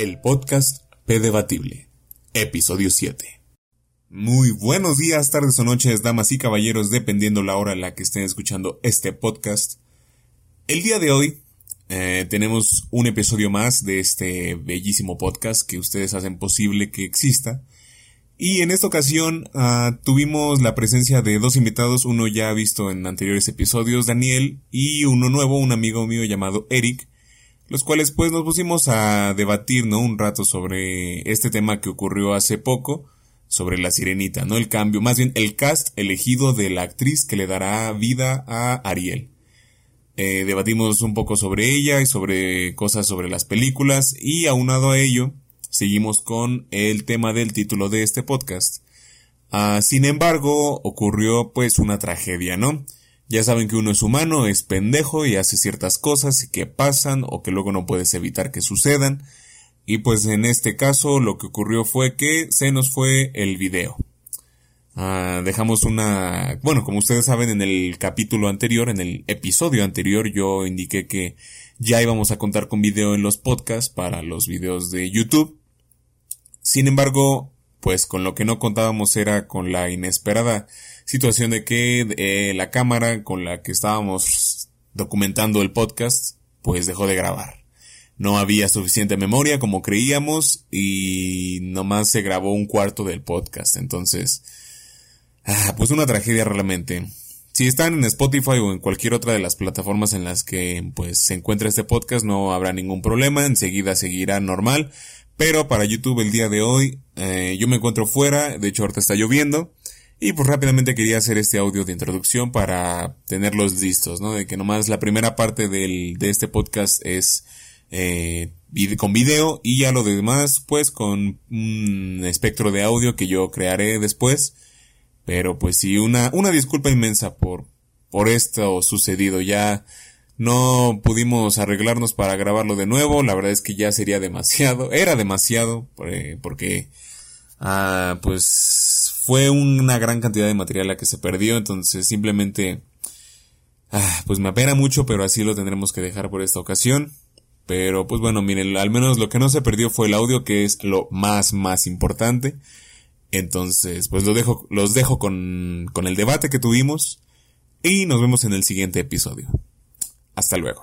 El podcast P Debatible, episodio 7. Muy buenos días, tardes o noches, damas y caballeros, dependiendo la hora en la que estén escuchando este podcast. El día de hoy eh, tenemos un episodio más de este bellísimo podcast que ustedes hacen posible que exista. Y en esta ocasión uh, tuvimos la presencia de dos invitados, uno ya visto en anteriores episodios, Daniel, y uno nuevo, un amigo mío llamado Eric, los cuales pues nos pusimos a debatir, ¿no? Un rato sobre este tema que ocurrió hace poco, sobre la sirenita, ¿no? El cambio, más bien el cast elegido de la actriz que le dará vida a Ariel. Eh, debatimos un poco sobre ella y sobre cosas sobre las películas y aunado a ello, seguimos con el tema del título de este podcast. Uh, sin embargo, ocurrió pues una tragedia, ¿no? Ya saben que uno es humano, es pendejo y hace ciertas cosas que pasan o que luego no puedes evitar que sucedan. Y pues en este caso lo que ocurrió fue que se nos fue el video. Uh, dejamos una... Bueno, como ustedes saben en el capítulo anterior, en el episodio anterior, yo indiqué que ya íbamos a contar con video en los podcasts para los videos de YouTube. Sin embargo, pues con lo que no contábamos era con la inesperada situación de que eh, la cámara con la que estábamos documentando el podcast pues dejó de grabar. No había suficiente memoria como creíamos y nomás se grabó un cuarto del podcast. Entonces, ah, pues una tragedia realmente. Si están en Spotify o en cualquier otra de las plataformas en las que pues se encuentra este podcast no habrá ningún problema, enseguida seguirá normal. Pero para YouTube el día de hoy eh, yo me encuentro fuera, de hecho ahorita está lloviendo. Y pues rápidamente quería hacer este audio de introducción para tenerlos listos, ¿no? De que nomás la primera parte del, de este podcast es eh, con video y ya lo demás pues con un espectro de audio que yo crearé después. Pero pues sí, una, una disculpa inmensa por, por esto sucedido. Ya no pudimos arreglarnos para grabarlo de nuevo. La verdad es que ya sería demasiado. Era demasiado eh, porque, ah, pues fue una gran cantidad de material la que se perdió, entonces simplemente, ah, pues me apena mucho, pero así lo tendremos que dejar por esta ocasión. Pero pues bueno, miren, al menos lo que no se perdió fue el audio, que es lo más, más importante. Entonces, pues lo dejo, los dejo con, con el debate que tuvimos y nos vemos en el siguiente episodio. Hasta luego.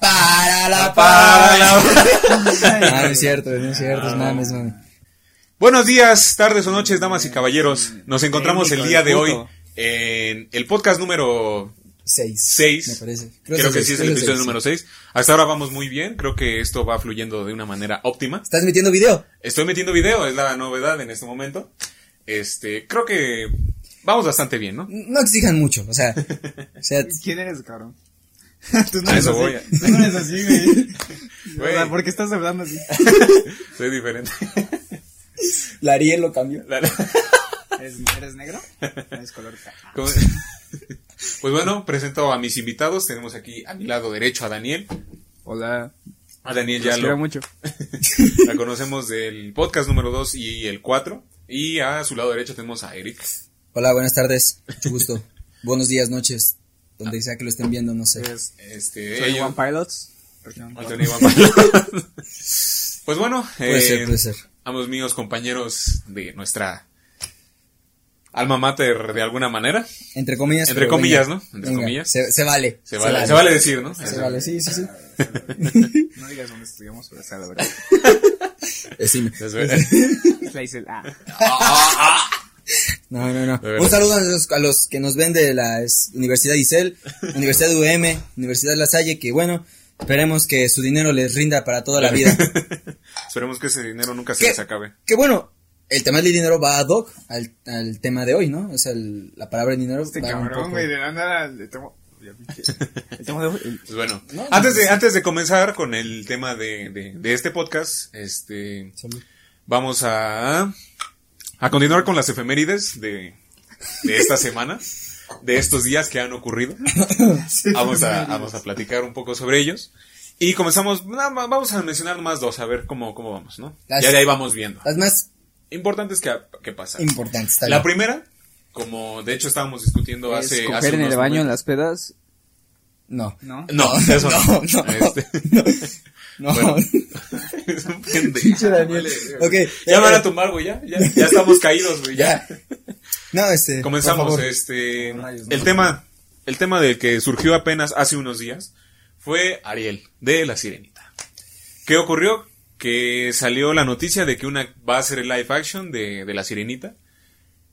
Para la para la. no, no es cierto, no es cierto, es mames, mames. Buenos días, tardes o noches, damas y caballeros. Nos encontramos el día de hoy en el podcast número 6. me parece. Creo, que sí es el episodio número 6. Hasta ahora vamos muy bien. Creo que esto va fluyendo de una manera óptima. ¿Estás metiendo video? Estoy metiendo video, es la novedad en este momento. Este, creo que vamos bastante bien, ¿no? No exijan mucho, o sea. o sea ¿Quién eres, cabrón? Tú no a eso voy. Tú no eres así, güey. güey. ¿Por qué estás hablando así? Soy diferente. La Ariel lo cambió. ¿Eres, negro? Es color Pues bueno, presento a mis invitados. Tenemos aquí a mi lado derecho a Daniel. Hola. A Daniel ya lo... mucho. La conocemos del podcast número 2 y el 4. Y a su lado derecho tenemos a Eric. Hola, buenas tardes. Mucho gusto. Buenos días, noches. Donde sea que lo estén viendo, no sé. este, Soy One Pilots. pues bueno. Puede ser, puede ser ambos míos compañeros de nuestra alma mater de alguna manera. Entre comillas. Entre comillas, ¿no? Entre comillas. Se, vale, se, vale. Se vale. decir, ¿no? Se, vale, sí, sí, sí. no digas dónde estudiamos, pero sea la verdad. Decime. Ah. No, no, no. Un saludo a los, a los, que nos ven de la Universidad Isel, Universidad UM, Universidad La Salle, que bueno, Esperemos que su dinero les rinda para toda la vida. Esperemos que ese dinero nunca se les acabe. Que bueno, el tema del dinero va a hoc al, al tema de hoy, ¿no? O sea, la palabra dinero. Este cabrón, güey, de nada le tomo. Pues bueno, antes de antes de comenzar con el tema de, de, de este podcast, este vamos a a continuar con las efemérides de, de esta semana de estos días que han ocurrido. vamos, a, vamos a platicar un poco sobre ellos. Y comenzamos, vamos a mencionar más dos, a ver cómo, cómo vamos, ¿no? ya de ahí vamos viendo. Las más importantes que, que pasan. Importantes, La primera, como de hecho estábamos discutiendo hace, hace en el baño en las pedas. No. ¿No? No, eso no. no, no. Este, No. Bueno. es un pendejo. Daniel. Ok. Ya eh, van a tumbar, güey, ya, ya, ya estamos caídos, güey, ya. Ya. No, este. por Comenzamos, favor. este, Rayos, no. el tema, el tema del que surgió apenas hace unos días fue Ariel, de La Sirenita. ¿Qué ocurrió? Que salió la noticia de que una va a ser el live action de, de La Sirenita,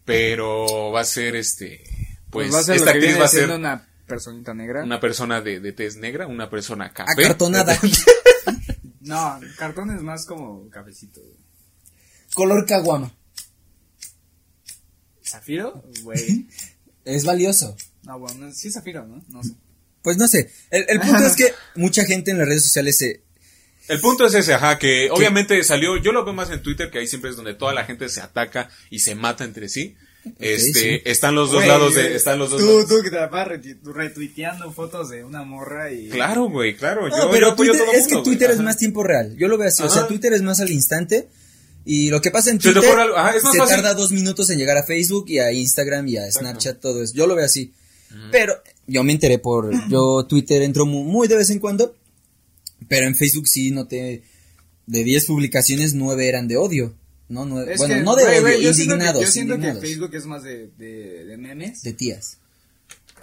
pero va a ser este, pues, Pues, va a ser esta lo que actriz viene va a ser una personita negra. una persona de, de tez negra, una persona café. Acartonada. No, cartón es más como cafecito. Color caguama. ¿Zafiro? Güey. Es valioso. No, bueno, sí es zafiro, ¿no? No sé. Pues no sé. El, el punto es que mucha gente en las redes sociales se. El punto es ese, ajá, que obviamente salió, yo lo veo más en Twitter, que ahí siempre es donde toda la gente se ataca y se mata entre sí. este, sí. están los dos lados de, están los dos Tú, lados. tú que te la vas retuiteando fotos de una morra y... Claro, güey, claro. No, yo, yo pero a Twitter- todo es mundo, que Twitter es ajá. más tiempo real. Yo lo veo así. O sea. Twitter es más al instante. Y lo que pasa en Se te Twitter algo- ajá, es más se fácil. tarda dos minutos en llegar a Facebook y a Instagram y a Snapchat, todo eso. Yo lo veo así. Pero yo me enteré por. Yo Twitter entro mu- muy, de vez en cuando. Pero en Facebook sí noté. De 10 publicaciones, 9 eran de odio. No, nueve- Es bueno, que, no de güey, odio, güey, yo siento que- indignados. Yo siento que indignados. Facebook es más de, de, de memes. De tías.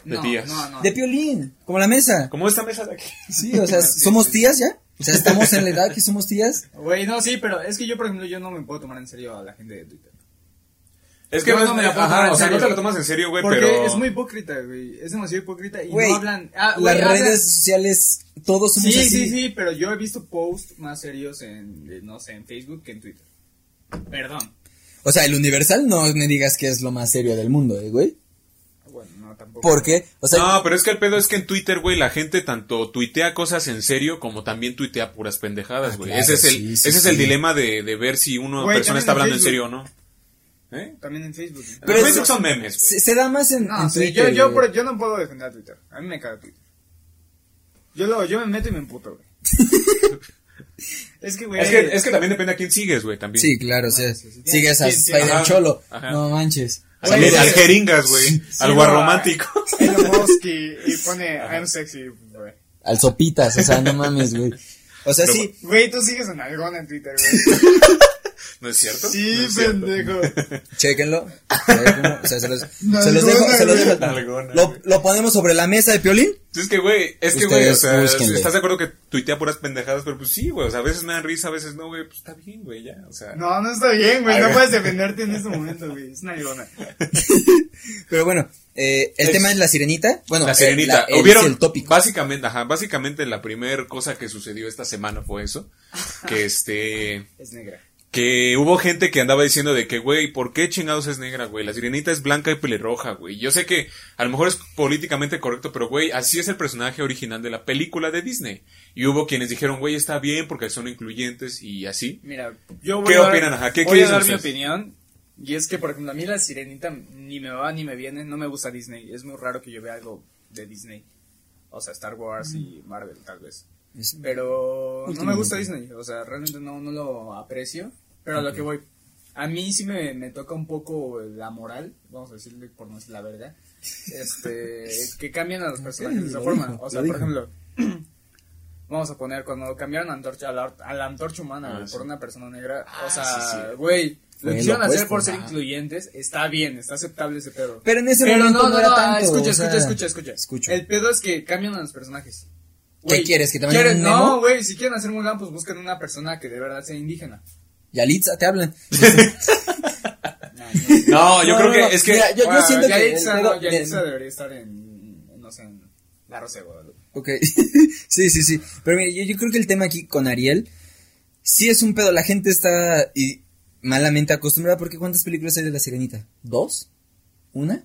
De no, tías. No, no. De piolín, como la mesa. Como esta mesa de aquí. Sí, o sea, Sí, ¿somos sí. tías ya? O sea, estamos en la edad que somos tías. Güey, no, sí, pero es que yo, por ejemplo, yo no me puedo tomar en serio a la gente de Twitter. Es que Yo no, no me la puedo ajá, tomar en o sea, no te lo tomas en serio, güey, Porque pero... es muy hipócrita, güey. Es demasiado hipócrita y Güey, no hablan... ah, güey, Las hablan- redes sociales, todos somos Sí, así. sí, sí, pero yo he visto posts más serios en, eh, no sé, en Facebook que en Twitter. Perdón. O sea, el Universal no me digas que es lo más serio del mundo, ¿eh, güey. No, tampoco. ¿Por qué? O sea, No, pero es que el pedo es que en Twitter, güey, la gente tanto tuitea cosas en serio como también tuitea puras pendejadas, Ah, güey. claro, ese es el, sí, sí, ese es sí. el dilema de, de ver si una Güey, persona está en hablando en serio o no. ¿Eh? También en Facebook. Pero Pero Facebook eso- son memes, se, se da más en, No, en sí, Twitter. yo, no puedo defender a Twitter. A mí me caga Twitter. Yo, lo, yo me meto y me emputo, güey. es que, güey. Es que, es que también depende a quién sigues, güey, también. Sí, claro, o sea, sí, sí. sigues a Sí, sí, Spider Cholo. ajá. No manches. Al, Güey, al sí. jeringas, güey. al guarromántico. Elon Musk y, y pone I'm sexy, güey. Al Sopitas, o sea, no mames, güey. O sea, Pero- sí. Güey, tú sigues en algón en Twitter, güey. ¿No es cierto? Sí, ¿No es cierto? pendejo. Chéquenlo. Chéquenlo. O sea, se los, No, se los dejo, se los dejo. Lo, lo ponemos sobre la mesa de Piolín. Es que, güey, es que, güey, o sea, búsquenle. ¿estás de acuerdo que tuitea puras pendejadas? Pero pues sí, güey, o sea, a veces me dan risa, a veces no, güey, pues está bien, güey, ya, o sea. No, no está bien, güey. No puedes defenderte en este momento, güey. Es una algona. Pero bueno, eh, el Es- tema es la sirenita. Bueno, La eh, sirenita. la- Hubieron, el tópico. básicamente, ajá, básicamente la primera cosa que sucedió esta semana fue eso. Que este, Es negra. Que hubo gente que andaba diciendo de que, güey, ¿por qué chingados es negra, güey? La sirenita es blanca y pelirroja, güey. Yo sé que a lo mejor es políticamente correcto, pero, güey, así es el personaje original de la película de Disney. Y hubo quienes dijeron, güey, está bien porque son incluyentes y así. Mira, yo ¿Qué voy a dar- opinan? Ajá, ¿qué- qué voy a dar mi opinión. Y es que, por ejemplo, a mí la sirenita ni me va ni me viene. No me gusta Disney. Es muy raro que yo vea algo de Disney. O sea, Star Wars y Marvel, tal vez. Es- Pero no me gusta Disney. O sea, realmente no, no lo aprecio. Pero a lo que voy. A mí sí me, me toca un poco la moral. Vamos a decirle por no decir la verdad. Este, que cambian a los personajes de esa forma. o sea, por ejemplo, vamos a poner cuando cambiaron a, antorcha, a, la, a la antorcha humana Ah, sí. por una persona negra. Ah, o sea, sí, sí. güey, lo quisieron hacer por ser incluyentes. Está bien, está aceptable ese pedo. Pero en ese Pero momento no, no, no, era tanto. escucha, o sea, escucha, escucha, escucha. Escucho. El pedo es que cambian a los personajes. ¿Qué quieres, que te? No, güey, si quieren hacer Mulan, pues buscan una persona que de verdad sea indígena. Yalitza, te hablan. No, yo No, creo no, que no. es que. Mira, yo, yo siento que. Yalitza, de- Yalitza debería estar en, en, no sé, en La Rosa de Guadalupe. Ok, sí, sí, sí. Pero mira, yo, yo creo que el tema aquí con Ariel sí es un pedo. La gente está y, malamente acostumbrada porque ¿cuántas películas hay de La Sirenita? ¿Dos? ¿Una?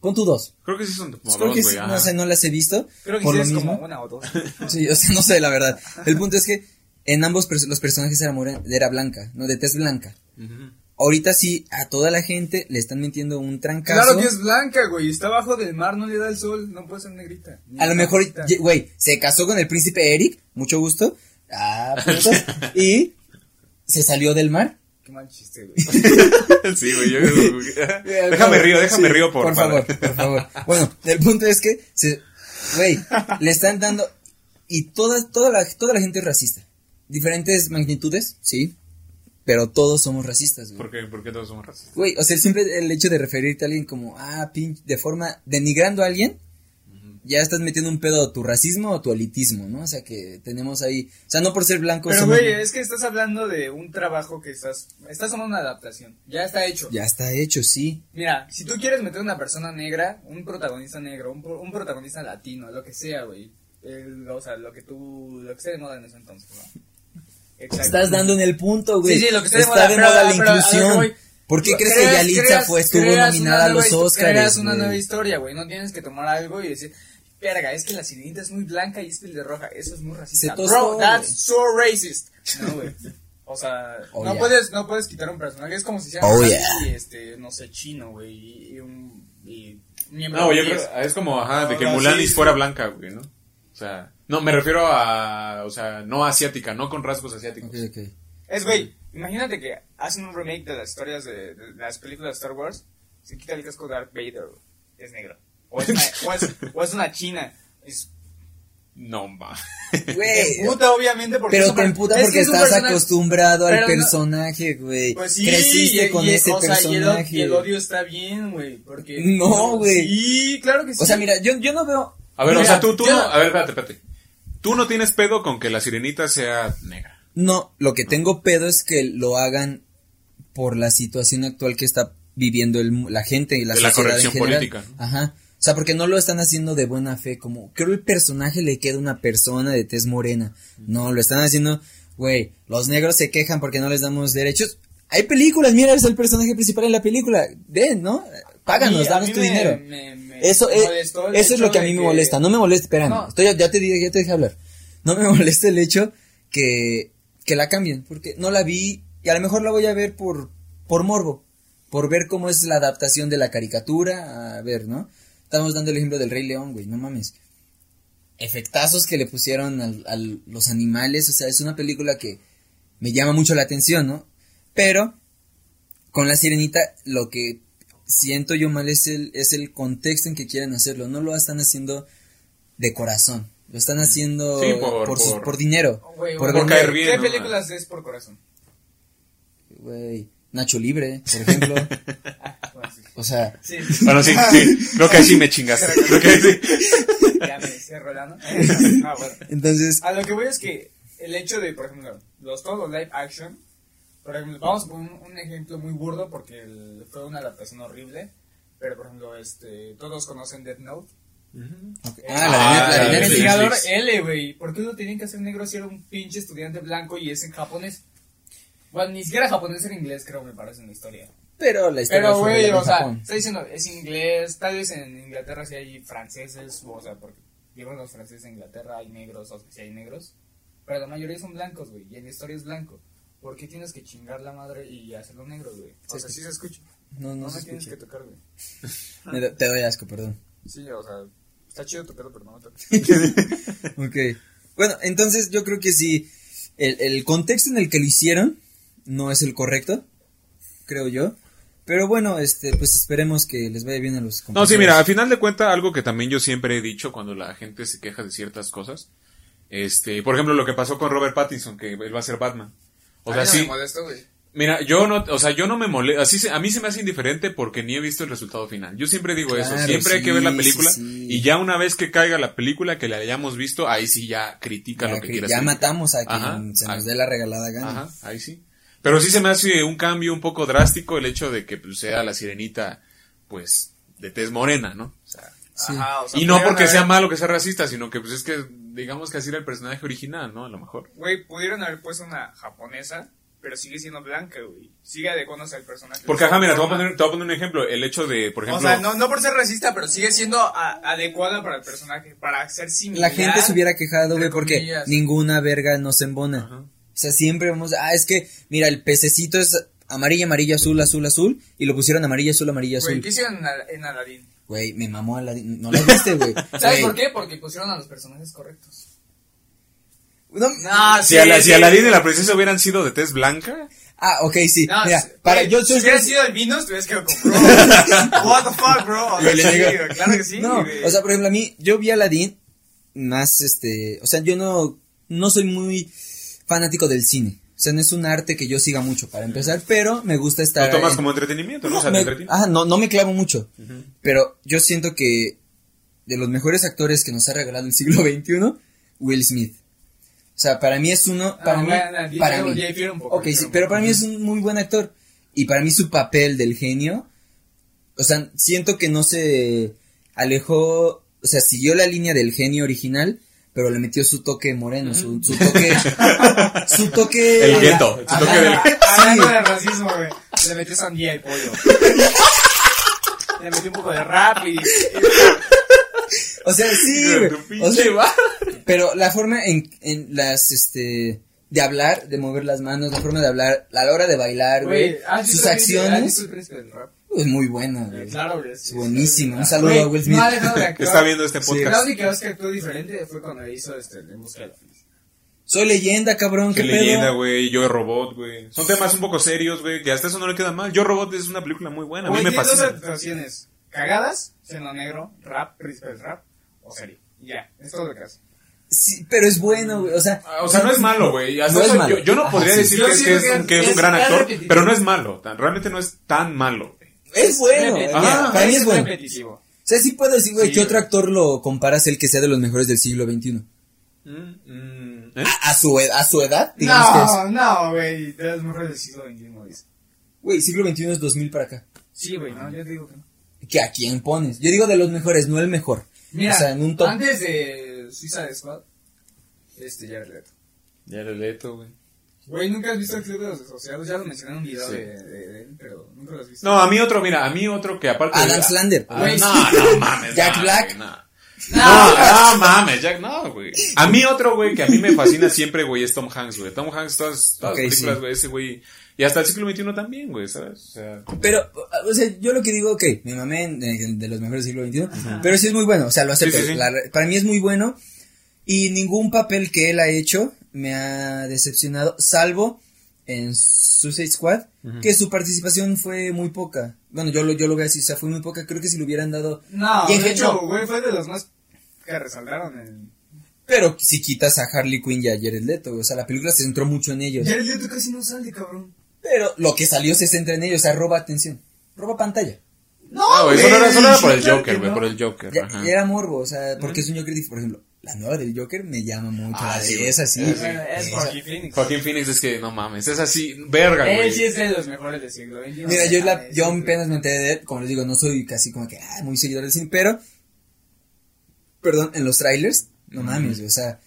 Pon tú dos. Creo que sí son como Pues creo dos, que güey, sí, no sé, no las he visto. Creo que por sí lo es mismo. como una o dos. Sí, o sea, no sé, la verdad. El punto es que en ambos pers- los personajes era, era blanca, no de tez blanca. Ahorita sí, a toda la gente le están metiendo un trancazo. Claro que es blanca, güey. Está abajo del mar, no le da el sol. No puede ser negrita. A lo mejor, güey, se casó con el príncipe Eric, mucho gusto. Ah, puntos. y se salió del mar. Qué mal chiste, güey. Sí, güey. yo- déjame río, déjame Sí, río por, por para- favor, por favor. Bueno, el punto es que se, Güey, le están dando. Y toda, toda, la, toda la gente es racista. Diferentes magnitudes, sí. Pero todos somos racistas, güey. ¿Por qué, ¿Por qué todos somos racistas? Güey, o sea, siempre el hecho de referirte a alguien como, ah, pinche, de forma denigrando a alguien, ya estás metiendo un pedo a tu racismo o tu elitismo, ¿no? O sea, que tenemos ahí, o sea, no por ser blancos. Pero, somos- güey, es que estás hablando de un trabajo que estás. Estás haciendo una adaptación. Ya está hecho. Ya está hecho, sí. Mira, si tú quieres meter una persona negra, un protagonista negro, un, un protagonista latino, lo que sea, güey. O sea, lo que tú. Lo que esté de moda en ese entonces, ¿no? Exacto. Estás dando en el punto, güey. Sí, sí, lo que esté de está moda, de pero- moda la pero a que inclusión. ¿Por qué crees Creas- que Yalitza creas- fue, estuvo nominada a los Oscars? Creas una güey? nueva historia, güey. No tienes que tomar algo y decir, verga, es que la sirenita es muy blanca y es pelirroja. Eso es muy racista. Bro, that's güey. so racist. No, güey. O sea, Oh, no, yeah. puedes, no puedes quitar un personaje. Es como si hiciera Oh, un yeah. este, no sé, chino, güey. Y, y un. Y miembro No, de yo creo, es como, ajá, de que Ahora Mulanis sí, fuera sí. blanca, güey, ¿no? O sea, no, me refiero a, o sea, no asiática, no con rasgos asiáticos. Ok, ok. Es, güey, imagínate que hacen un remake de las historias de, de las películas de Star Wars. Se quita el casco de Darth Vader, es negro. O es una, o es, o es una china. Es No, ma. Güey, puta, obviamente, porque pero te emputa es porque estás acostumbrado al no- personaje, güey. Pues sí, Creciste y- con y- ese o sea, y el o- personaje. Y el, odio está bien, güey, porque... No, güey. Sí, claro que sí. O sea, mira, yo, yo no veo. A ver, o sea, tú, tú no, a ver, espérate, espérate. Tú no tienes pedo con que la sirenita sea negra. No, lo que tengo pedo es que lo hagan por la situación actual que está viviendo el mu- la gente y la De la sociedad corrección en general. política, ¿no? Ajá. O sea, porque no lo están haciendo de buena fe, como creo el personaje le queda a una persona de tez morena. No, lo están haciendo, güey, los negros se quejan porque no les damos derechos. Hay películas, mira, es el personaje principal en la película. Ven, ¿no? Páganos, mí- danos tu me- dinero. me- me Eso, es, molestó el eso es lo que a mí me molesta. No me molesta, espérame. No. Estoy, ya te dije, ya te dejé hablar. No me molesta el hecho que, que la cambien, porque no la vi y a lo mejor la voy a ver por, por morbo, por ver cómo es la adaptación de la caricatura, a ver, ¿no? Estamos dando el ejemplo del Rey León, güey, no mames. Efectazos que le pusieron al- a los animales, o sea, es una película que me llama mucho la atención, ¿no? Pero con la sirenita lo que siento yo mal es el, es el contexto en que quieren hacerlo. No lo están haciendo de corazón. Lo están haciendo Sí, por, por- por- por dinero. Por caer bien, ¿Qué ¿no? películas es por corazón? Güey, Nacho Libre, por ejemplo. O sea, Sí, Bueno, sí, sí, creo que ahí sí me chingaste. Creo que ahí sí. ya me cierro la, ¿no? Ah, bueno. entonces, A lo que voy es que el hecho de, por ejemplo, los todos los live action, por ejemplo, vamos a poner un, un ejemplo muy burdo porque el- fue una adaptación horrible, pero por ejemplo, este, todos conocen Death Note. ok. Eh, ah, la de, Net- la de Ah, investigador. L, güey. ¿Por qué lo tenían que hacer negro si era un pinche estudiante blanco y es en japonés? Bueno, ni siquiera japonés era inglés, creo, me parece en la historia. Pero la historia Pero, güey, en o sea, Japón. está diciendo, es inglés, tal vez en Inglaterra sí hay franceses, o sea, porque digamos los franceses en Inglaterra hay negros, o sea, sí hay negros, pero la mayoría son blancos, güey, y en la historia es blanco. ¿Por qué tienes que chingar la madre y hacerlo negro, güey? O Se sea, sí se escucha. No, No, no se me tienes que tocar, güey. Me Te doy asco, perdón. Sí, o sea, está chido pedo, pero no me toques. Ok. Bueno, entonces yo creo que sí. El, el contexto en el que lo hicieron no es el correcto, creo yo. Pero bueno, este, pues esperemos que les vaya bien a los No, sí, mira, al final de cuentas, algo que también yo siempre he dicho cuando la gente se queja de ciertas cosas. Este, por ejemplo, lo que pasó con Robert Pattinson, que él va a ser Batman. O sea, A mí no me sí. molesto. Mira, yo no, o sea, yo no me así se- a mí se me hace indiferente porque ni he visto el resultado final. Yo siempre digo eso, siempre hay que ver la película sí, sí. y ya una vez que caiga la película que la hayamos visto, ahí sí ya critica Ya, lo que que- quieras. ya matamos a quien Ajá, se nos dé la regalada gana. Ajá, ahí sí. Pero sí se me hace un cambio un poco drástico el hecho de que pues, sea la sirenita, pues, de tez morena, ¿no? O sea, Sí. Ajá, o sea, y no porque haber- sea malo que sea racista, sino que pues es que digamos que así era el personaje original, ¿no? A lo mejor. Güey, pudieron haber puesto una japonesa, pero sigue siendo blanca, güey. Sigue adecuándose al personaje. Porque, ajá, mira, te voy, a poner, te voy a poner un ejemplo. El hecho de, por O ejemplo... sea, no, no por ser racista, pero sigue siendo a- adecuada para el personaje, para ser similar. La gente se hubiera quejado, güey, porque comillas. ninguna verga nos embona. Ajá. O sea, siempre vamos, ah, es que, mira, el pececito es amarilla, amarilla, azul, azul, azul, y lo pusieron amarilla, azul, amarilla, Güey, azul. ¿qué hicieron en, Al- en Aladdin? Güey, me mamó a la... No la viste, güey. ¿Sabes Güey. por qué? Porque pusieron a los personajes correctos. No, No, Si, a la, si Aladín y la princesa hubieran sido de tez blanca, Ah, ok, sí. No, Mira, si- para, güey, yo, si hubiera sido el Vinos, te hubieras quedado como, bro, what the fuck, bro. O sea, Yo le sí, digo- güey, claro que sí, no, güey. o sea, por ejemplo, a mí, yo vi Aladdin más, este, o sea, yo no, no soy muy fanático del cine. O sea, no es un arte que yo siga mucho para empezar, pero me gusta estar. Lo tomas en- como entretenimiento, ¿no? No, O sea, me- ajá, no, no me clavo mucho. Pero yo siento que de los mejores actores que nos ha regalado el siglo XXI, Will Smith. O sea, para mí es uno, para Ah, mí, bueno, para mí. un poco, Ok, sí, pero para mí es un muy buen actor. Y para mí su papel del genio, o sea, siento que no se alejó, o sea, siguió la línea del genio original, pero le metió su toque moreno, su, su toque, su toque. El gueto, su Ajá, toque del- Hablando de racismo, güey. Le metió sandía y pollo. Le metió un poco de rap y. O sea, sí, güey. O sea, va- Pero la forma en, en las, este, de hablar, de mover las manos, la forma de hablar, a la hora de bailar, güey, ¿has sus ¿has acciones, visto el príncipe del rap? Es muy buena, güey. Claro, güey. Es buenísimo. Un saludo a Will Smith. No ha dejado de actuar. Está viendo este Sí. podcast. La única vez que actuó diferente fue cuando hizo este, En Busca de la Felicidad. Soy leyenda, cabrón, qué Qué pedo. leyenda, güey. Yo Robot, güey. Son temas un poco serios, güey. Que hasta eso no le queda mal. Yo Robot es una película muy buena. A mí Güey, me tiene dos actuaciones. Cagadas, siendo negro, rap, del rap, o serie. Y Ya, es todo lo que hace. Sí, pero es bueno, güey, o sea. Ah, O sea, no es malo, güey. No. Yo, yo no Ajá, podría sí. decir que, es- que es, que un- es gran actor, repetitivo. pero no es malo. Tan- Realmente no es tan malo. Es bueno, Repetitivo. mira, para mí es bueno. O repetitivo. sea, sí puedo decir, güey, Sí, que otro actor lo comparas el que sea de los mejores del siglo XXI. Mm, mm, ¿eh? A, a su, ed- a su edad, digamos que es. No, no, güey. De las mejores del siglo XXI, dice. Güey, siglo XXI es 2000 para acá. Sí, güey, no, yo digo que no. ¿Que ¿A quién pones? Yo digo de los mejores, no el mejor. Mira, o sea, en un top. antes de Suiza Squad, este ya es reto. Ya le leto, güey. Güey, ¿nunca has visto el Club de los Desociados? Ya lo mencioné en un video de, de- de él, pero nunca lo has visto. No, a mí otro, mira, a mí otro que aparte. Adam de- Slander. Ah, Güey, no, no mames. Jack no, Black. güey, no. No, no mames, Jack, no, güey. A mí otro, güey, que a mí me fascina siempre, güey, es Tom Hanks, güey. Tom Hanks, todas, todas las películas, sí. güey, ese güey. Y hasta el siglo XXI también, güey, ¿sabes? O sea, Pero, o sea, yo lo que digo, ok, me mamé en- de los mejores del siglo XXI, pero sí es muy bueno, o sea, lo acepto. Sí, sí, sí. La- para mí es muy bueno y ningún papel que él ha hecho me ha decepcionado, salvo en Suicide Squad, que su participación fue muy poca. Bueno, yo lo, yo lo veo así, o sea, fue muy poca, creo que si lo hubieran dado... No, Y en de hecho, no. güey, fue de los más que resaltaron en... Pero si quitas a Harley Quinn y a Jared Leto, o sea, la película se centró mucho en ellos. Jared Leto casi no sale, cabrón. Pero lo que salió se centra en ellos, o sea, roba atención, roba pantalla. No, ah, güey, solo era, solo era por el Joker, güey, no. por el Joker. Ya, ajá. era morbo, o sea, porque es un Joker, por ejemplo, la nueva del Joker me llama mucho, Ah, la sí, de güey. esa sí. Sí, Bueno, es Esa- Joaquin Phoenix. Joaquín Phoenix es que, no mames, es así, verga, Él güey. sí es de los mejores del siglo XXI. Mira, yo, la, Mames, yo apenas me enteré de él, como les digo, no soy casi como que ah, muy seguidor del cine, pero, perdón, en los trailers, no mames, güey, o sea,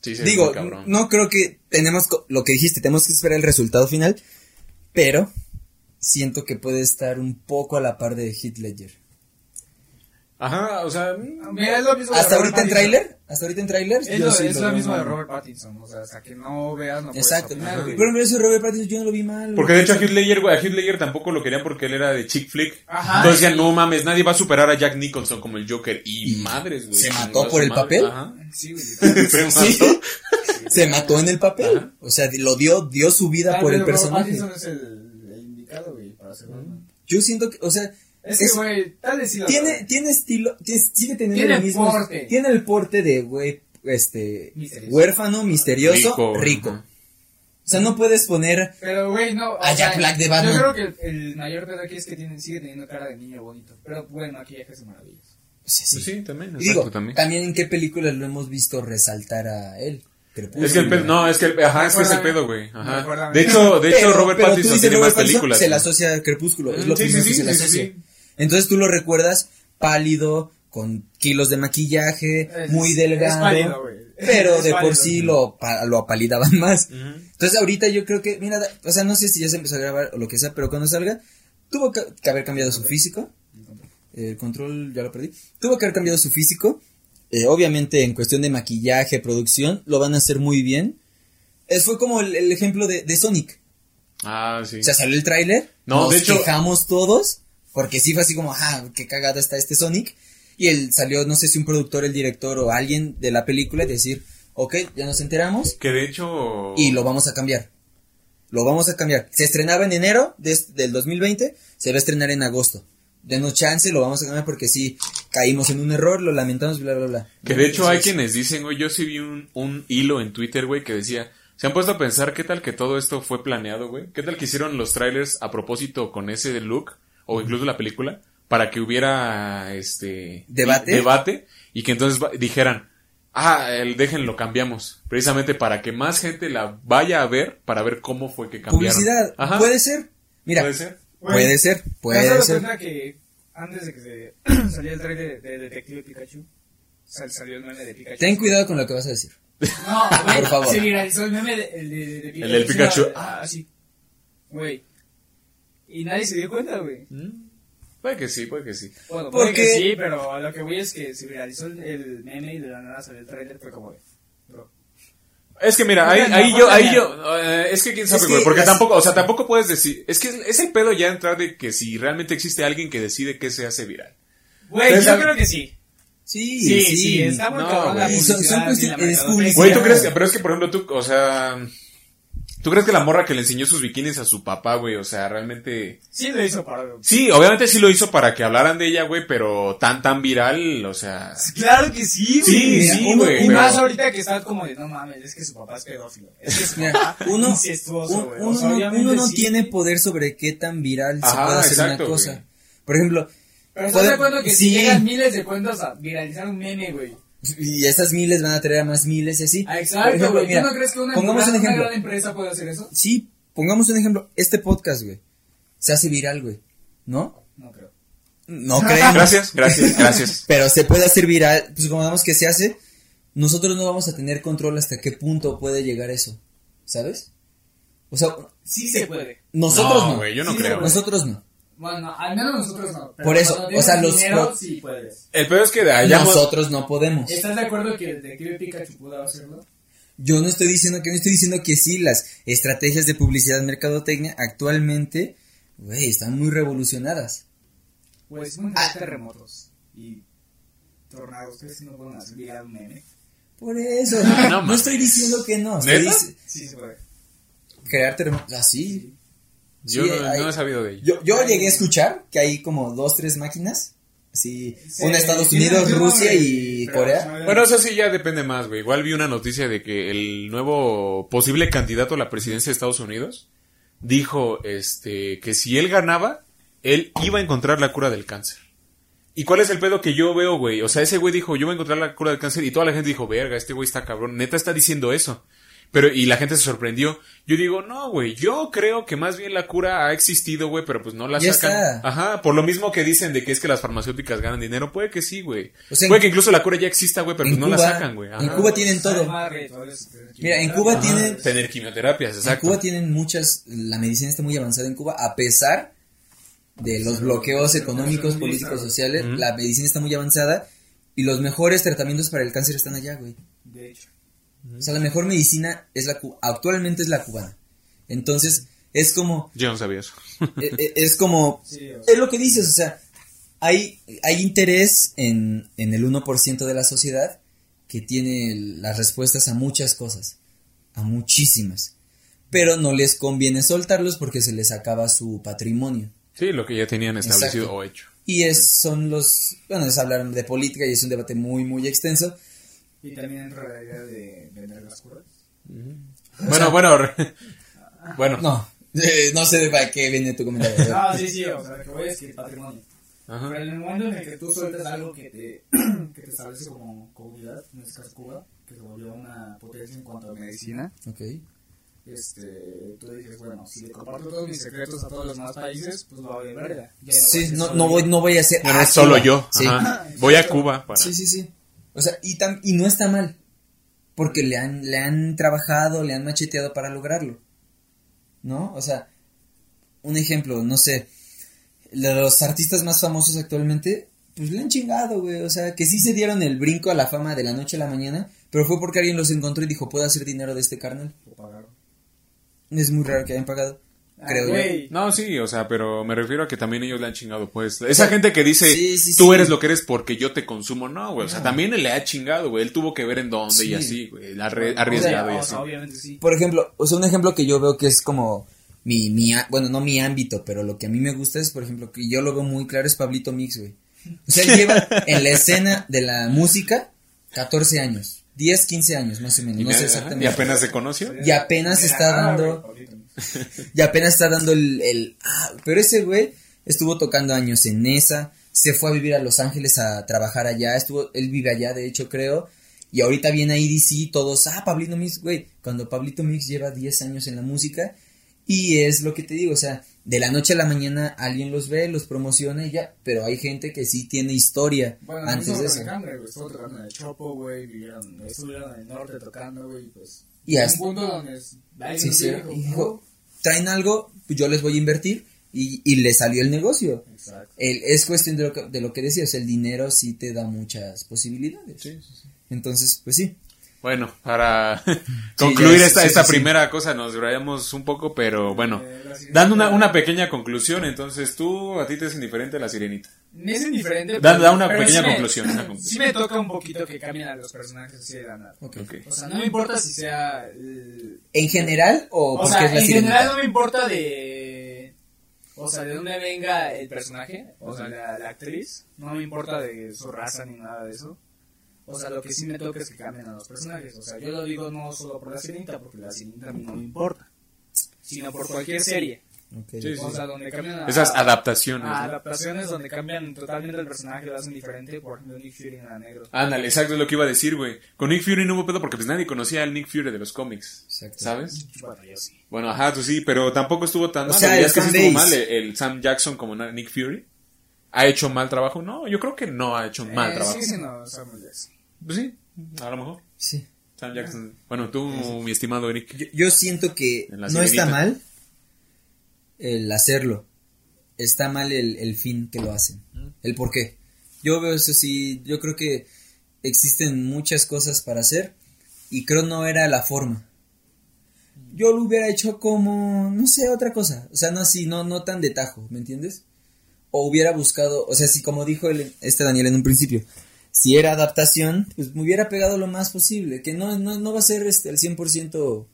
Sí, sí, digo, no creo que tenemos, lo que dijiste, tenemos que esperar el resultado final, pero siento que puede estar un poco a la par de Heath Ledger. Ajá, o sea, Mira, es lo mismo de Hasta Robert ahorita en tráiler, hasta ahorita en tráiler, Es lo, sí es lo lo veo mismo de. Robert Pattinson. O sea, hasta que no veas, no puedes Exacto, opinar, güey. pero eso de Robert Pattinson yo no lo vi mal. Porque de hecho a Heath Ledger, güey, a Heath Ledger tampoco lo querían porque él era de chick flick. Ajá. Entonces decían, no mames, nadie va a superar a Jack Nicholson como el Joker. Y, Y madres, güey. se mató por el madre. papel. Ajá. Sí, güey. Se mató. Sí. Se mató en el papel. O sea, lo dio, dio su vida Tal por el Robert personaje. Pattinson es el, el indicado, güey, para Batman. Yo siento que, o sea, Es es- que, güey, tal vez sí tiene, tiene estilo, tiene, sigue teniendo Tiene el mismo. porte. Tiene el porte de, güey, este, Misterioso. huérfano, misterioso, rico. O sea, no puedes poner, Pero, güey, no. A Jack sea, Black de Batman. Yo creo que el, el mayor pedo aquí es que tiene, sigue teniendo cara de niño bonito. Pero, bueno, maquillaje es maravilloso. o sea, sí. Pues sí, también, exacto, digo, también. también en qué películas lo hemos visto resaltar a él. Crepúsculo. Es que el pedo, no, es que, el- ajá, es que es el pedo, güey. Ajá. De hecho, de hecho, Pero- Robert Pattinson tiene Robert más películas. Se le asocia a Crepúsculo, es lo sí, primero sí, que sí, se le sí, sí, asocia. Entonces tú lo recuerdas pálido, con kilos de maquillaje, Es- muy es delgado, pálido, pero Es de por sí lo, pa- lo apalidaban más. Entonces ahorita yo creo que, mira, o sea, no sé si ya se empezó a grabar o lo que sea, pero cuando salga, tuvo que, que haber cambiado su físico. El control ya lo perdí. Tuvo que haber cambiado su físico. Eh, obviamente en cuestión de maquillaje, producción, lo van a hacer muy bien. Es, fue como el, el ejemplo de, de Sonic. Ah, sí. O sea, salió el tráiler, No, nos de hecho- quejamos todos, porque sí fue así como, ajá, qué cagada está este Sonic. Y él salió, no sé si un productor, el director o alguien de la película, decir, ok, ya nos enteramos Que de hecho. y lo vamos a cambiar. lo vamos a cambiar. Se estrenaba en enero de del 2020, se va a estrenar en agosto. Denos chance, lo vamos a cambiar porque sí, caímos en un error, lo lamentamos, bla, bla, bla. Que de hecho hay quienes dicen, güey, yo sí vi un, un hilo en Twitter, güey, que decía, se han puesto a pensar qué tal que todo esto fue planeado, güey. ¿Qué tal que hicieron los trailers a propósito con ese look, o incluso la película, para que hubiera, este... ¿Debate? Debate, y que entonces dijeran, ah, el déjenlo, cambiamos. Precisamente para que más gente la vaya a ver, para ver cómo fue que cambiaron. Publicidad, Ajá. puede ser. Mira, ¿Puede ser? puede ser, ¿Te has puede ser. que antes de que se saliera el trailer de, de Detective Pikachu, sal- salió el meme de Pikachu? Ten cuidado con lo que vas a decir. No, güey, Por favor. Se viralizó el meme de, el de, de- de Pikachu. El del Pikachu. Ah, sí. Güey. Y nadie se dio cuenta, güey. Mm, Puede que sí, puede que sí. Bueno, Porque- puede que sí, pero a lo que voy es que se viralizó el, el meme y de la nada salió el trailer, fue como. Bro. Es que mira, ahí, ahí yo, ahí yo, eh, es que quién sabe, güey, que porque tampoco, o sea, tampoco puedes decir, es que es, el pedo ya entrar de que si realmente existe alguien que decide qué se hace viral. Güey, yo creo que sí. Sí, Sí, sí. sí, está muy No, la publicidad. Güey, ¿tú crees que, pero es que por ejemplo tú, o sea, ¿tú crees que la morra que le enseñó sus bikinis a su papá, güey, o sea, realmente... Sí lo hizo para... Sí, obviamente sí lo hizo para que hablaran de ella, güey, pero tan, tan viral, o sea... Claro que sí, Sí, güey. sí, Uno- güey, Y pero- más ahorita que está como de, no mames, es que su papá es pedófilo. Es que su Mira, papá uno, incestuoso, un- güey. O uno sea, no, obviamente uno no sí. tiene poder sobre qué tan viral se puede hacer exacto, una cosa. güey. Por ejemplo, Pero estás de acuerdo que sí. si llegan miles de cuentas a viralizar un meme, güey. Y esas miles van a traer a más miles y así. Ah, Exacto, ejemplo. ¿Tú no crees que una, pongamos una, un una ejemplo. gran empresa puede hacer eso? Sí, pongamos un ejemplo. Este podcast, güey, se hace viral, güey. ¿No? No creo. No creemos. Gracias, gracias, gracias. Pero se puede hacer viral. Pues supongamos que se hace. Nosotros no vamos a tener control hasta qué punto puede llegar eso. ¿Sabes? O sea, Sí se puede. nosotros no. Yo no Sí, creo. Nosotros no. Bueno, al menos nosotros no. Pero Por eso, o sea, los dinero, pro- sí puedes. El peor es que de allá... Nosotros no podemos. ¿Estás de acuerdo que el detective Pikachu pudo hacerlo? Yo no estoy diciendo que no estoy diciendo que sí, las estrategias de publicidad mercadotecnia actualmente, güey, están muy revolucionadas. Pues muy Ah. terremotos y tornados. ¿Ustedes no pueden hacer viral un meme? Por eso, No no, estoy diciendo que no. ¿Neta? Sí se puede. crear terremotos. Así. Yo Sí, no, hay- no he sabido de ello. Yo, yo llegué a escuchar que hay como dos, tres máquinas. Así, Sí, una Estados Unidos, un Rusia y pero Corea. no- Bueno, eso sí ya depende más, güey. Igual vi una noticia de que el nuevo posible candidato a la presidencia de Estados Unidos dijo este que si él ganaba, él iba a encontrar la cura del cáncer. ¿Y cuál es el pedo que yo veo, güey? O sea, ese güey dijo, yo voy a encontrar la cura del cáncer y toda la gente dijo, verga, este güey está cabrón. Neta está diciendo eso. Pero, y la gente se sorprendió. Yo digo, no, güey, yo creo que más bien la cura ha existido, güey, pero pues no la Ya sacan. está. Ajá, por lo mismo que dicen de que es que las farmacéuticas ganan dinero, puede que sí, güey. O sea, en- puede que incluso la cura ya exista, güey, pero en pues no la Cuba- sacan, güey. en. Cuba tienen todo. Mira, en Cuba Ajá, tienen, Tener quimioterapias, en exacto. Cuba tienen muchas, la medicina está muy avanzada en Cuba, a pesar de los bloqueos económicos, políticos, sociales, la medicina está muy avanzada y los mejores tratamientos para el cáncer están allá, güey. De hecho. O sea, la mejor medicina es la cu- actualmente es la cubana. Entonces, es como Yo no sabía eso. e- e- es como Sí, o sea, es lo que dices, o sea, hay hay interés en en el 1% de la sociedad que tiene las respuestas a muchas cosas, a muchísimas. Pero no les conviene soltarlos porque se les acaba su patrimonio. Sí, lo que ya tenían establecido Exacto. o hecho. Y es son los, bueno, es hablar de política y es un debate muy muy extenso. Y también entra la idea de vender las curas. Bueno, bueno, bueno. No, eh, no sé para qué viene tu comentario. No, sí, sí, o sea, lo que voy que el patrimonio. Ajá. Pero en el momento en el que tú sueltas algo que te, que te establece como comunidad, en este caso Cuba, que se volvió una potencia en cuanto a medicina, Ok. este, tú dices, bueno, si le comparto todos mis secretos a todos los demás países, pues va a haber verga. Ya no voy a Sí, ser no, no voy no voy a hacer Ya no ah, es solo Cuba. yo. Sí. Ajá. Voy a Cuba para. Sí, sí, sí. O sea, y, tam- y no está mal. Porque le han, le han trabajado, le han macheteado para lograrlo. ¿No? O sea, un ejemplo, no sé. Los artistas más famosos actualmente, pues le han chingado, güey. O sea, que sí se dieron el brinco a la fama de la noche a la mañana, pero fue porque alguien los encontró y dijo, puedo hacer dinero de este carnal. Lo pagaron. Es muy raro que hayan pagado. Creo yo. No, sí, o sea, pero me refiero a que también ellos le han chingado, pues. Esa gente que dice, sí, sí, tú sí. eres lo que eres porque yo te consumo, no, güey. O sea, también él le ha chingado, güey. Él tuvo que ver en dónde y Sí. así, güey. arre- O sea, arriesgado y así. sea, obviamente sí. Por ejemplo, o sea, un ejemplo que yo veo que es como mi, mi, bueno, no mi ámbito, pero lo que a mí me gusta es, por ejemplo, que yo lo veo muy claro es Pablito Mix, güey. O sea, él lleva en la escena de la música 14 años, 10, 15 años más o menos, Y, no sé me- exactamente. y apenas se conoció. Y apenas está Ah, dando. y apenas está dando el, el- ah, pero ese güey estuvo tocando años en esa, se fue a vivir a Los Ángeles a trabajar allá, estuvo, él vive allá, de hecho, creo, y ahorita viene a EDC, todos, ah, Pablito Mix, güey, cuando Pablito Mix lleva 10 años en la música, y es lo que te digo, o sea, de la noche a la mañana alguien los ve, los promociona y ya, pero hay gente que sí tiene historia Bueno, antes de eso. güey, estuvo tocando en el Chopo, güey, estuvieron en el norte tocando, güey, pues. Y hasta- un punto donde Sí, sí, dijo, traen algo, yo les voy a invertir, y, y le salió el negocio. El- es cuestión de lo, que, de lo que decías, el dinero sí te da muchas posibilidades. Entonces, pues sí. Bueno, para concluir esta, sí, esta sí, sí. primera cosa nos rayamos un poco, pero bueno, Eh, dando una, una pequeña conclusión, entonces tú, a ti te es indiferente la sirenita. Me es indiferente. Da- pero- da una pero pequeña sí me- conclusión, una conclusión. Sí me toca un poquito que cambien a los personajes así de la nada. Ok. Ok. O sea, no me importa si sea... el- ¿En general o, O porque sea, es la en sirenita? general no me importa de... O sea, de dónde venga el personaje, o sea, la, la actriz. No me importa de su raza ni nada de eso. O sea, lo que sí me toca es que cambien a los personajes. O sea, yo lo digo no solo por la sirenita, porque la sirenita a mí no me importa. Sino por cualquier serie. Ok. Sí, O sea, donde cambian a, Esas adaptaciones. a ¿no? adaptaciones donde cambian totalmente el personaje, lo hacen diferente. Por ejemplo, Nick Fury en negro. Ándale, exacto es lo que iba a decir, güey. Con Nick Fury no hubo pedo porque pues nadie conocía al Nick Fury de los cómics, Exacto. ¿sabes? Bueno, yo sí. Bueno, ajá, tú sí, pero tampoco estuvo tan O mal. sea, ¿Sabías el que sí estuvo mal el, el Sam Jackson como Nick Fury? ¿Ha hecho mal trabajo? No, yo creo que no ha hecho mal Eh, trabajo. Sí, sí, no, Samuel Jackson. Pues sí, a lo mejor. Sí. Sam Jackson. Bueno, tú, mi estimado Eric. Yo, yo siento que no está mal el hacerlo. Está mal el, el fin que lo hacen. El por qué. Yo veo eso sí, yo creo que existen muchas cosas para hacer y creo no era la forma. Yo lo hubiera hecho como, no sé, otra cosa. O sea, no así, no, no tan de tajo, ¿me entiendes? O hubiera buscado, o sea, si como dijo el- este Daniel en un principio, si era adaptación, pues me hubiera pegado lo más posible, que no, no, no va a ser este, el 100%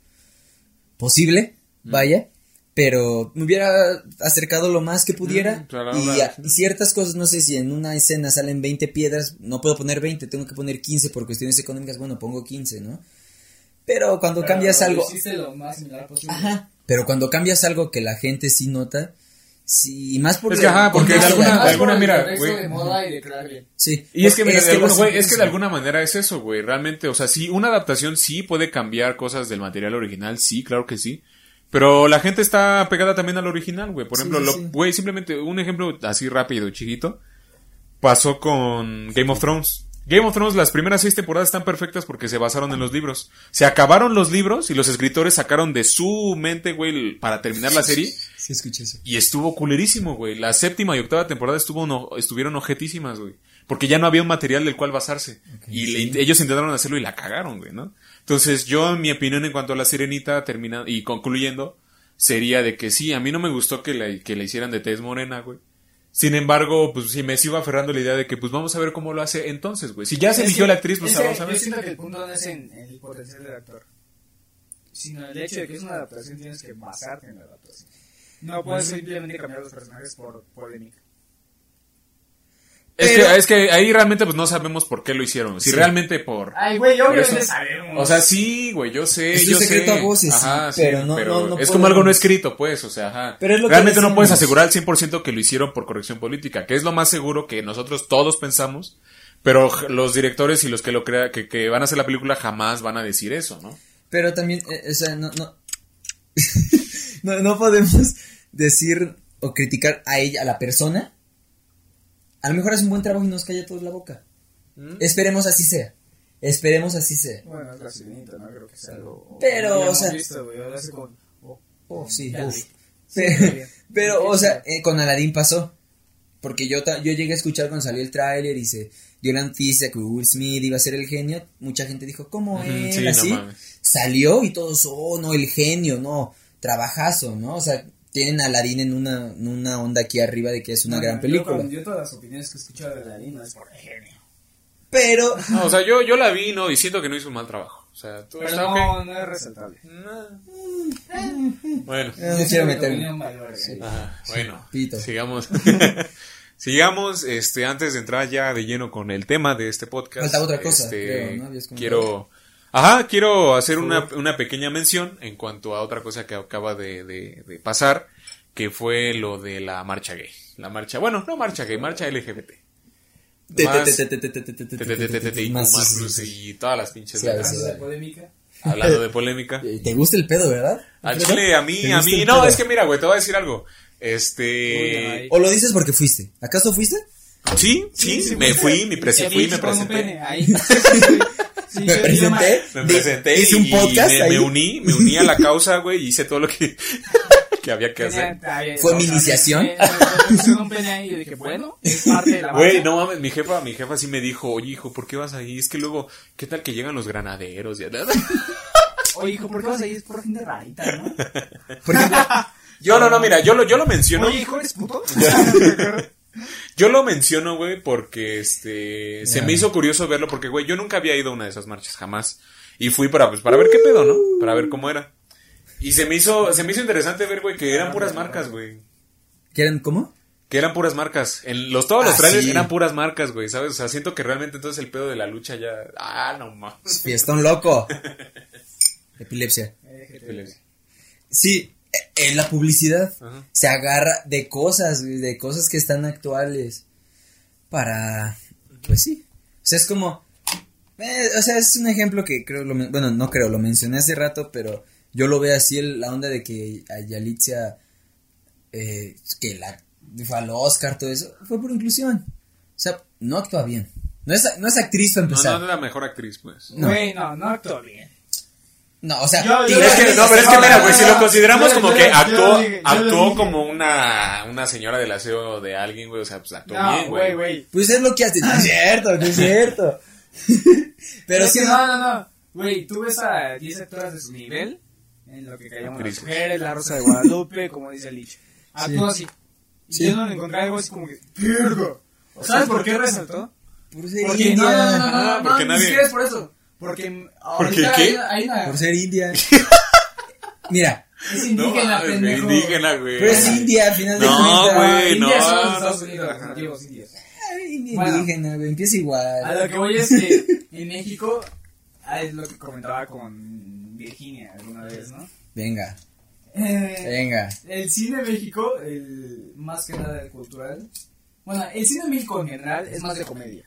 posible, vaya, pero me hubiera acercado lo más que pudiera Mm, claro, y, claro, a- y ciertas cosas, no sé si en una escena salen 20 piedras, no puedo poner 20, tengo que poner 15 por cuestiones económicas, bueno, pongo 15, ¿no? Pero cuando Pero cambias algo... Hiciste lo más similar posible. Ajá. Pero cuando cambias algo que la gente sí nota, sí, y más por Es que, ajá, porque de alguna- de alguna- mira, güey. de de. Sí. Y es que, mira, de alguna- lo güey, es que de alguna manera es eso, güey. Realmente, o sea, sí, una adaptación sí puede cambiar cosas del material original, sí, claro que sí. Pero la gente está pegada también al original, güey. Por ejemplo, sí, lo- sí. güey, simplemente un ejemplo así rápido, chiquito. Pasó con Game of Thrones. Game of Thrones, las primeras seis temporadas están perfectas porque se basaron en los libros. Se acabaron los libros y los escritores sacaron de su mente, güey, para terminar la serie. Sí, escuché eso. Y estuvo culerísimo, güey. La séptima y octava temporada estuvo no- estuvieron objetísimas, güey. Porque ya no había un material del cual basarse. y le- ellos intentaron hacerlo y la cagaron, güey, ¿no? Entonces, yo, en mi opinión en cuanto a la sirenita, termina, y concluyendo, sería de que sí, a mí no me gustó que la, que la hicieran de tez morena, güey. Sin embargo, pues sí me sigo aferrando a la idea de que pues vamos a ver cómo lo hace entonces, güey. Si ya se eligió la actriz, pues vamos a ver. Yo siento que el punto no es en, en el potencial del actor, sino el hecho de que es una adaptación, tienes que basarte en la adaptación. No puedes simplemente cambiar los personajes por polémica. Es, Pero- que, es que ahí realmente pues no sabemos por qué lo hicieron. Si Sí. realmente por... Ay, güey, obviamente sabemos. O sea, sí, güey, yo sé, Es un yo secreto sé. a voces, Ajá, sí, pero no- no- no es como algo no escrito, pues, o sea, ajá. Pero es lo que Realmente no puedes asegurar al 100% que lo hicieron por corrección política, que es lo más seguro que nosotros todos pensamos, pero los directores y los que lo crea, que, que van a hacer la película jamás van a decir eso, ¿no? Pero también, eh, o sea, no, no, no, no podemos decir o criticar a ella, a la persona. A lo mejor hace un buen trabajo y nos calla todos la boca. ¿Mm? Esperemos así sea. Esperemos así sea. Bueno, es la sirenita, no creo que sea algo. Pero, ya o hemos sea- visto, güey, hace con- oh, Oh, sí, uf. Pero, pero, o sea, eh, con Aladdin pasó. Porque yo, yo llegué a escuchar cuando salió el tráiler y se dio la noticia que Will Smith iba a ser el genio. Mucha gente dijo, ¿cómo sí, Así. Salió y todos, oh, no, el genio, no, trabajazo, ¿no? O sea, tienen a Aladdin en una, en una onda aquí arriba de que es una No, gran no, película. Yo, yo todas las opiniones que he escuchado de la no es por genio. Pero, No, o sea, yo, yo la vi, ¿no? Y siento que no hizo un mal trabajo. O sea, tú Pero no, ok. no es resaltable. Bueno. no me quiero Mi meter. opinión mayor, güey. Ajá, bueno, pito. sigamos. sigamos, este, antes de entrar ya de lleno con el tema de este podcast. Faltaba otra cosa, este, creo, ¿no? Quiero, ajá, quiero hacer una, una pequeña mención en cuanto a otra cosa que acaba de, de, de pasar, que fue lo de la marcha gay. La marcha, bueno, no marcha gay, marcha LGBT. Más- y todas las pinches letras. polémica. Hablando de polémica. ¿Te gusta el pedo, verdad? Al chile, a mí, ¿Te a mí, no, es que mira, güey, te voy a decir algo. Este. ¿O lo dices porque fuiste? ¿Acaso fuiste? sí, sí, me fui, me, fui, me presenté. Sí, Me presenté. Me presenté hice y, un y podcast me, ahí. me uní, me uní a la causa, güey, y hice todo lo que, que había que hacer. ¿Fue mi iniciación? Ahí y yo dije, bueno, es parte de la Güey, no mames, mi jefa, mi jefa sí me dijo, oye hijo, ¿por qué vas ahí? Es que luego, ¿qué tal que llegan los granaderos? Y Oye, hijo, ¿por qué vas ahí? Es por gente rarita, ¿no? Por ejemplo, Yo no, no, mira, yo lo, yo lo menciono. Oye, hijo, ¿eres puto? Yo lo menciono, güey, porque este se me hizo curioso verlo porque, güey, yo nunca había ido a una de esas marchas, jamás. Y fui para pues para ver qué pedo, ¿no? Para ver cómo era. Y se me hizo se me hizo interesante ver, güey, que eran puras marcas, güey. ¿quieren cómo? Que eran puras marcas. En los todos los Ah, trailers sí. eran puras marcas, güey, ¿sabes? O sea, siento que realmente entonces el pedo de la lucha ya ah, no mames. Fiestón loco. Epilepsia. Sí, eh, en la publicidad Ajá. se agarra de cosas, de cosas que están actuales para, pues sí, o sea, es como, eh, o sea, es un ejemplo que creo, lo bueno, no creo, lo mencioné hace rato, pero yo lo veo así, el- la onda de que a Yalitza, eh, que la fue al Oscar, todo eso, fue por inclusión, o sea, no actúa bien, no es, no es actriz para empezar, no no, es la mejor actriz, pues. No. No, no actuó bien. O sea, Yo- yo- tiene- Es que, no, pero es que mira, güey, si lo consideramos Yo- como que actuó, actuó como una, una señora del aseo de alguien, güey, o sea, pues actuó No, bien, güey, güey. güey. Pues es lo que hace. No es cierto, no es cierto. Pero Es sí. que no, no, no. Güey, tú ves a 10 actoras de su nivel, en lo que callamos las mujeres, la Rosa de Guadalupe, como dice el Lich. Actuó así. Y Sí. yo no le encontré algo así como que, ¡Virgo! ¿Sabes por qué resaltó? Porque no, no, no, no, no, Ah, no, porque nadie- por eso. Porque ahorita qué? hay, hay una... Por ser india. Mira, Es No, indígena, güey, pendejo. indígena, güey. pero es india al final de No, cuentas. güey, India no, son los no. Estados Unidos, los nativos indios. Indígena, güey. Empieza A igual. lo que voy es que en México, ah, es lo que comentaba con Virginia alguna vez, ¿no? Venga, Eh, venga. el cine en México, el, más que nada el cultural. Bueno, el cine México en general es más de comedia.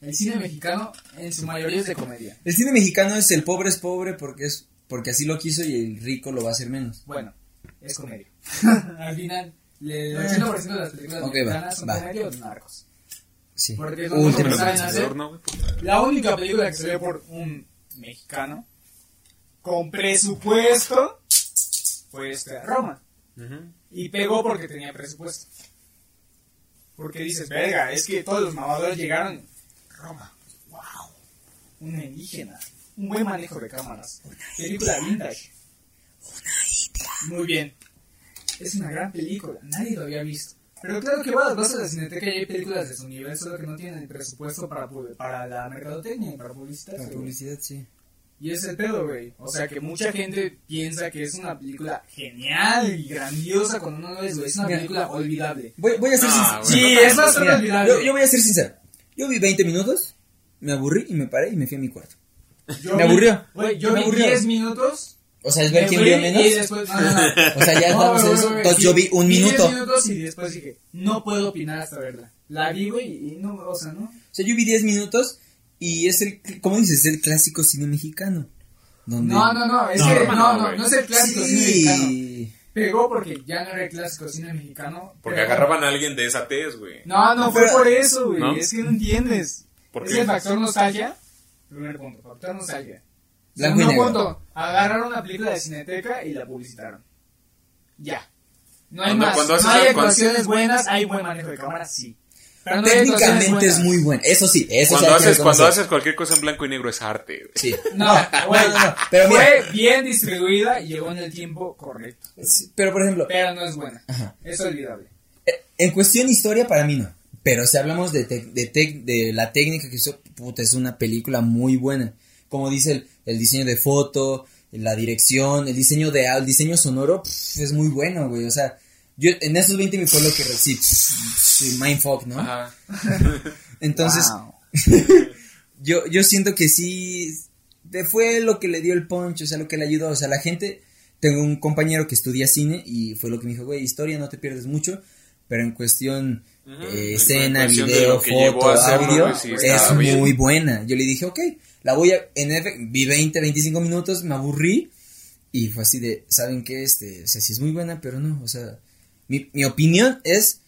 El cine mexicano en su mayoría es de comedia. El cine mexicano es el pobre es pobre porque es porque así lo quiso y el rico lo va a hacer menos. Bueno, es comedia. Al final, el 80% de las películas Ok, va, mexicanas son va. comedia o narcos. Sí. Porque es lo Último. único que Pero saben vencedor, hacer. ¿no, güey? La única película que se ve por un mexicano con presupuesto fue este, Roma. Y pegó porque tenía presupuesto. Porque dices, verga, es que todos los mamadores llegaron. Roma, wow. Una indígena. Un buen manejo de cámaras. Película vintage. Muy bien. Es una gran película. Nadie lo había visto. Pero claro que vas, vas a la cineteca y hay películas de su nivel, solo que no tienen el presupuesto para, para la mercadotecnia y para publicitar. La publicidad, sí. Y es el pedo, güey. O sea, que mucha gente piensa que es una película genial y grandiosa cuando no lo es, güey. Es una película olvidable. Voy, voy a ser Ah, sincero. Sí, es bastante Mira, olvidable. yo, yo voy a ser sincero. Yo vi 20 minutos, me aburrí y me paré y me fui a mi cuarto. Yo me vi- aburrió. Güey, yo Me vi aburrió. 10 minutos. O sea, es ver quién vio menos. Y después, no, no, no. O sea, ya güey, a eso. Entonces sí, yo vi un 10 minuto. minutos y después dije, no puedo opinar hasta verla. La vi, güey, y no, o sea, no. O sea, yo vi 10 minutos y es el, ¿cómo dices? Es el clásico cine mexicano. Donde... No, no, no, es No, que no, no, no, es el clásico cine mexicano. Pegó porque ya no era el clásico cine mexicano. Porque pero- agarraban a alguien de esa tez, güey. No, no, fue Pero- por eso, güey. ¿No? Es que no entiendes. ¿Por es qué? el factor nostalgia. Primer punto, factor nostalgia. Segundo punto, agarraron una película de Cineteca y la publicitaron. Ya. No hay Cuando- más. cuando haces no hay actuaciones buenas, hay buen manejo de cámara, sí. Técnicamente es muy buena. Eso sí, eso Cuando haces, cuando haces cualquier cosa en blanco y negro es arte. güey. Sí. No, güey, no, no, pero mira. fue bien distribuida y llegó en el tiempo correcto. Sí, Pero por ejemplo, Pero no es buena. Ajá. Es olvidable. eh, en cuestión historia para mí no. Pero si hablamos de, tec- de, tec- de la técnica que hizo, puta, es una película muy buena. Como dice el, el diseño de foto, la dirección, el diseño de el diseño sonoro, pf, es muy bueno, güey. O sea, yo en esos 20 me fue lo que sí, sí, mindfuck, ¿no? Ajá. Entonces, yo, yo siento que sí fue lo que le dio el punch, o sea, lo que le ayudó. O sea, la gente, tengo un compañero que estudia cine y fue lo que me dijo, güey, historia no te pierdes mucho, pero en cuestión eh, en escena, cuestión video, foto, hacerlo, audio, sí, es bien. muy buena. Yo le dije, ok, la voy a, en efe- vi 20, 25 minutos, me aburrí y fue así de, ¿saben qué? Este, o sea, sí es muy buena, pero no, o sea, mi, mi opinión es,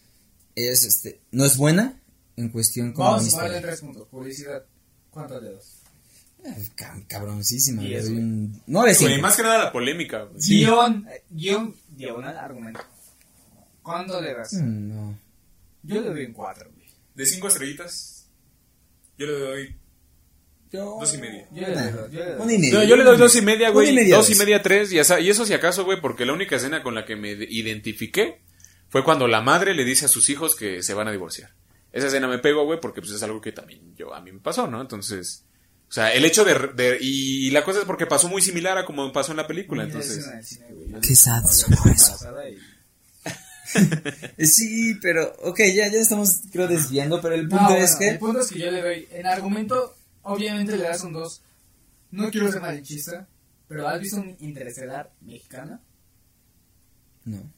es, este, no es buena en cuestión como Vamos a historia. ponerle en tres puntos. Publicidad. ¿Cuántos dedos? Ah, cab- Cabroncísima. Y le eso, doy güey. un 9 Güey, más que nada la polémica. güey. Sí. Guión, guion, diagonal, argumento. ¿Cuánto le das? Mm, No. Yo le doy un 4, güey. De cinco estrellitas, yo le doy Yo... dos y media. Yo le doy dos, yo le doy Una y media. No, yo le doy dos y media, güey. y media, Dos y media, tres. Y, eso si acaso, güey, porque la única escena con la que me de- identifiqué fue cuando la madre le dice a sus hijos que se van a divorciar. Esa escena me pegó, güey, porque pues es algo que también yo a mí me pasó, ¿no? Entonces, o sea, el hecho de, de- y la cosa es porque pasó muy similar a como pasó en la película, entonces. Qué sad Sí, pero, ok, ya, ya estamos, creo, desviando, pero el No, punto bueno, es que... El punto es que yo le doy. En argumento, obviamente le das un 2. No quiero ser malinchista, pero ¿has visto un interestelar mexicano? No.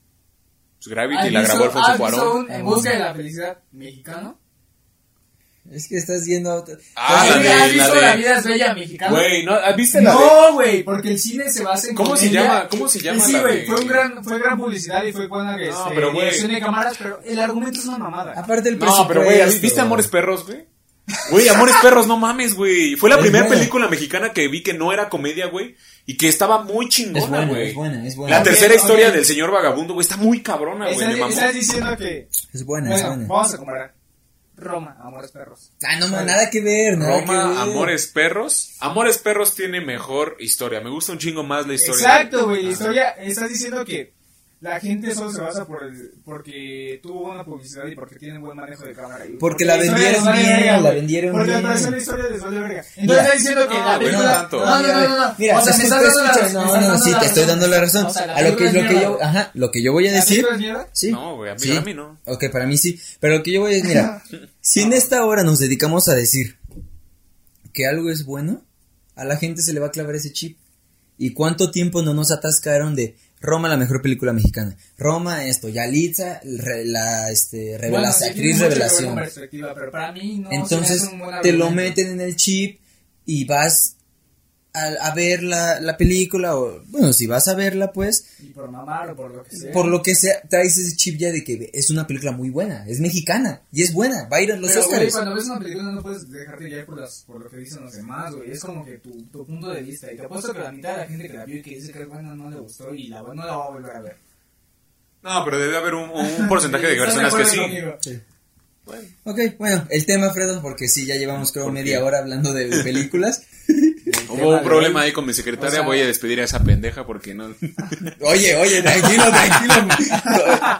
Pues Gravity ¿Has la grabó Alfonso visto Cuarón. un En busca de la felicidad mexicano? Es que estás yendo a otra... Ah, ¿Has la de- ¿Has la visto de- La vida es bella mexicana? Güey, ¿no? ¿viste la de- No, güey, porque el cine se basa en ¿Cómo se comedia. llama? ¿Cómo se llama Sí, la güey, de- fue un gran fue gran publicidad y fue buena este, pero, güey. dirección de cámaras, pero el argumento es una mamada. Aparte del No, pero güey, presupuesto. ¿viste Amores Perros, güey? Güey, Amores Perros, no mames, güey. Fue la Es primera buena. película mexicana que vi que no era comedia, güey. Y que estaba muy chingona, güey. es buena, es buena. La tercera historia del señor vagabundo, güey, está muy cabrona, güey. estás, diciendo que Es buena, es buena. vamos a comparar Roma, Amores Perros. Ah, no, no, nada que ver, nada que Roma, ver. Amores Perros. Amores Perros tiene mejor historia. Me gusta un chingo más la historia. Exacto, güey, la historia estás diciendo que la gente solo se basa por el, porque tuvo buena publicidad y porque tiene buen manejo de cámara. y Porque la historia vendieron bien, verga, la vendieron porque bien. la de la historia les vale verga. Entonces estás diciendo que No, la no película... tanto. No, no, no, no, no. Mira, o sea, se me escucha, estás dando la razón, no, no, sí, te la estoy dando la razón. O sea, la a lo que, lo que yo, ajá, lo que yo voy a ¿La decir, mierda? sí. No, güey, a mí- sí. a mí no. Ok, para mí sí. Pero lo que yo voy a decir, mira, si en esta hora nos dedicamos a decir que algo es bueno, a la gente se le va a clavar ese chip. ¿Y cuánto tiempo no nos atascaron de Roma, la mejor película mexicana? Roma, esto, Yalitza, re- la este, revelación, Bueno, actriz revelación. pero para mí no Entonces te lo meten en el chip y vas a, a ver la, la película o bueno si vas a verla pues Y por mamar o por lo que sea. por lo que sea traes ese chip ya de que es una película muy buena es mexicana y es buena va a ir a los Pero, güey, Oscars cuando ves una película no puedes dejarte guiar por, las, por lo que dicen los demás, güey. Es como que tu, tu punto de vista. Y te apuesto que la mitad de la gente que la vio y que dice que es buena no le gustó y la, no la va a volver a ver. No, pero debe haber un, un porcentaje de ¿Estás personas que sí. conmigo? Bueno. Ok, bueno el tema Fredo porque sí ya llevamos creo ¿Por media qué? hora hablando de películas Hubo un problema ahí con mi secretaria, O sea- voy a despedir a esa pendeja porque no... oye oye tranquilo tranquilo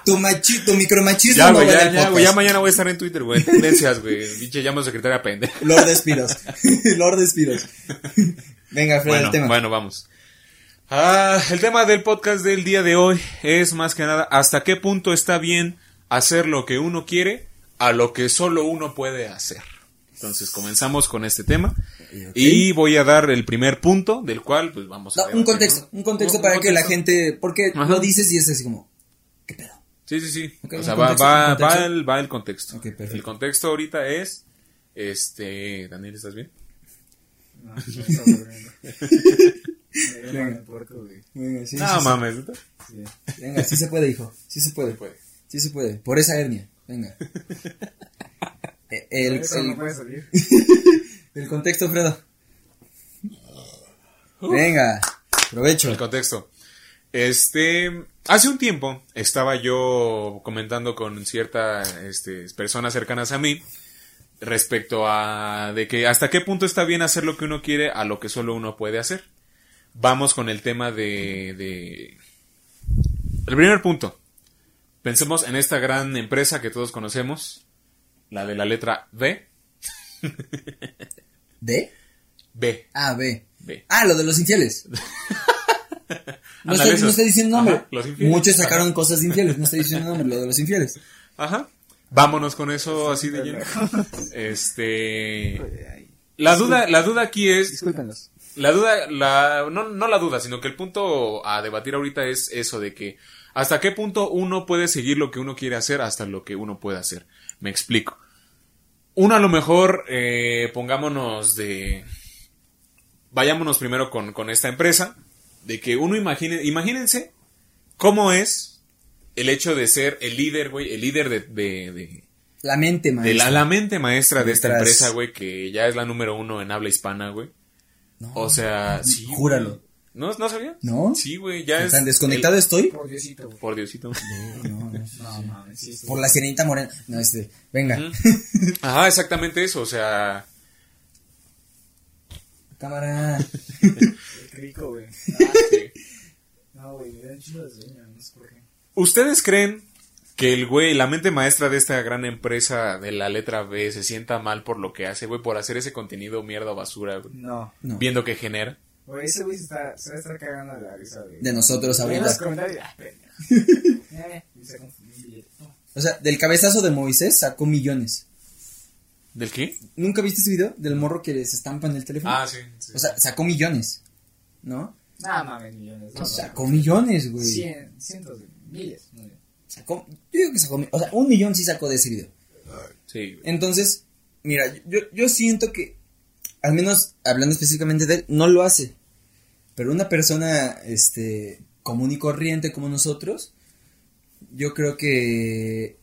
tu, machi, tu micromachismo ya, no güey, vale ya, mañana voy a estar en Twitter, güey. Tendencias, güey. Pinche llamo secretaria pendeja. Lord Despidos Lord Despidos venga Bueno, el tema bueno, vamos. Ah, el tema del podcast del día de hoy es más que nada hasta qué punto está bien hacer lo que uno quiere a lo que solo uno puede hacer. Entonces comenzamos con este tema y voy a dar el primer punto del cual pues vamos a No, un contexto, ¿no? un contexto Un para que la contexto. gente, porque Ajá. lo dices y es así como, ¿qué pedo? Sí, sí, sí. Ok, o sea, va, contexto, va, contexto. va el, va el contexto. Ok, perfecto. El contexto ahorita es, este, Daniel, ¿estás bien? No, güey. Venga, sí, no sí. mames. Sí. Venga, sí se puede, hijo, sí se puede, Se puede. sí se puede, por esa hernia, venga. El, Eso el- no puede salir. el contexto, Fredo. Venga, provecho. El contexto. Este, hace un tiempo estaba yo comentando con ciertas este, personas cercanas a mí respecto a de que hasta qué punto está bien hacer lo que uno quiere a lo que solo uno puede hacer. Vamos con el tema de, de... El primer punto. Pensemos en esta gran empresa que todos conocemos, la de la letra B. ¿D? B. Ah, B. B. Ah, lo de los infieles. No estoy, no estoy diciendo nombre. Ajá, los infieles. Muchos sacaron cosas de infieles, no estoy diciendo nombre, lo de los infieles. Ajá. Vámonos con eso así de lleno. Este. La duda, la duda aquí es. Discúlpenos. La duda, la, no, no la duda, sino que el punto a debatir ahorita es eso de que hasta qué punto uno puede seguir lo que uno quiere hacer hasta lo que uno puede hacer. Me explico. Uno a lo mejor, eh, pongámonos de... Vayámonos primero con, con esta empresa, de que uno imagine, imagínense cómo es el hecho de ser el líder, güey, el líder de, de, de, La mente, de maestra. la, la mente maestra de esta empresa, güey, que ya es la número uno en habla hispana, güey. No. O sea, sí. Júralo. ¿No, ¿No sabía? ¿No? Sí, güey, ya es. ¿Tan desconectado el- estoy? Por Diosito. Por Diosito. No, no, no. No, mames, sí, sí. Por la sirenita morena. No, este, venga. Ajá, exactamente eso, o sea. Cámara. Qué rico, güey. sí. No, güey, me da un chido de sueño, no sé por qué. ¿Ustedes creen que el güey, la mente maestra de esta gran empresa de la letra B, se sienta mal por lo que hace, güey, por hacer ese contenido mierda o basura, güey? No. No. Viendo que genera. Güey, ese güey se, está, se va a estar cagando de la risa, güey. De nosotros En los ahorita. comentarios, ah, pendejo. Eh, se. O sea, del cabezazo de Moisés sacó millones. ¿Del qué? ¿Nunca viste ese video? Del morro que se estampa en el teléfono. Ah, sí. sí. O sea, sacó millones. ¿No? Nada mames, millones. No, no. Sacó millones, güey. Cien, cientos de miles. No, Sacó, yo digo que sacó, o sea, un millón sí sacó de ese video. sí, güey. Entonces, mira, yo, yo siento que, al menos hablando específicamente de él, no lo hace. Pero una persona, este, común y corriente como nosotros, yo creo que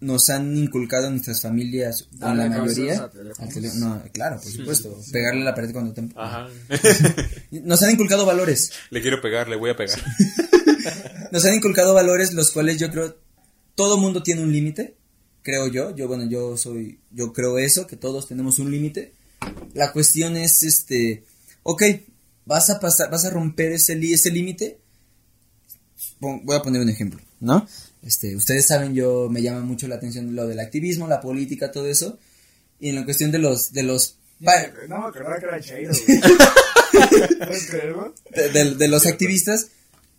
nos han inculcado en nuestras familias, en Darle la mayoría, a al no, claro, por supuesto, pegarle a la pared cuando te... Ajá. Nos han inculcado valores. le quiero pegar, le voy a pegar. Nos han inculcado valores los cuales yo creo todo mundo tiene un límite, creo yo. Yo bueno, yo soy yo creo eso que todos tenemos un límite. La cuestión es este, ok, vas a pasar vas a romper ese límite. Voy a poner un ejemplo, ¿no? Este, ustedes saben, yo me llama mucho la atención lo del activismo, la política, todo eso. Y en la cuestión de los de los pa- no que era Chairo, de, de- de los activistas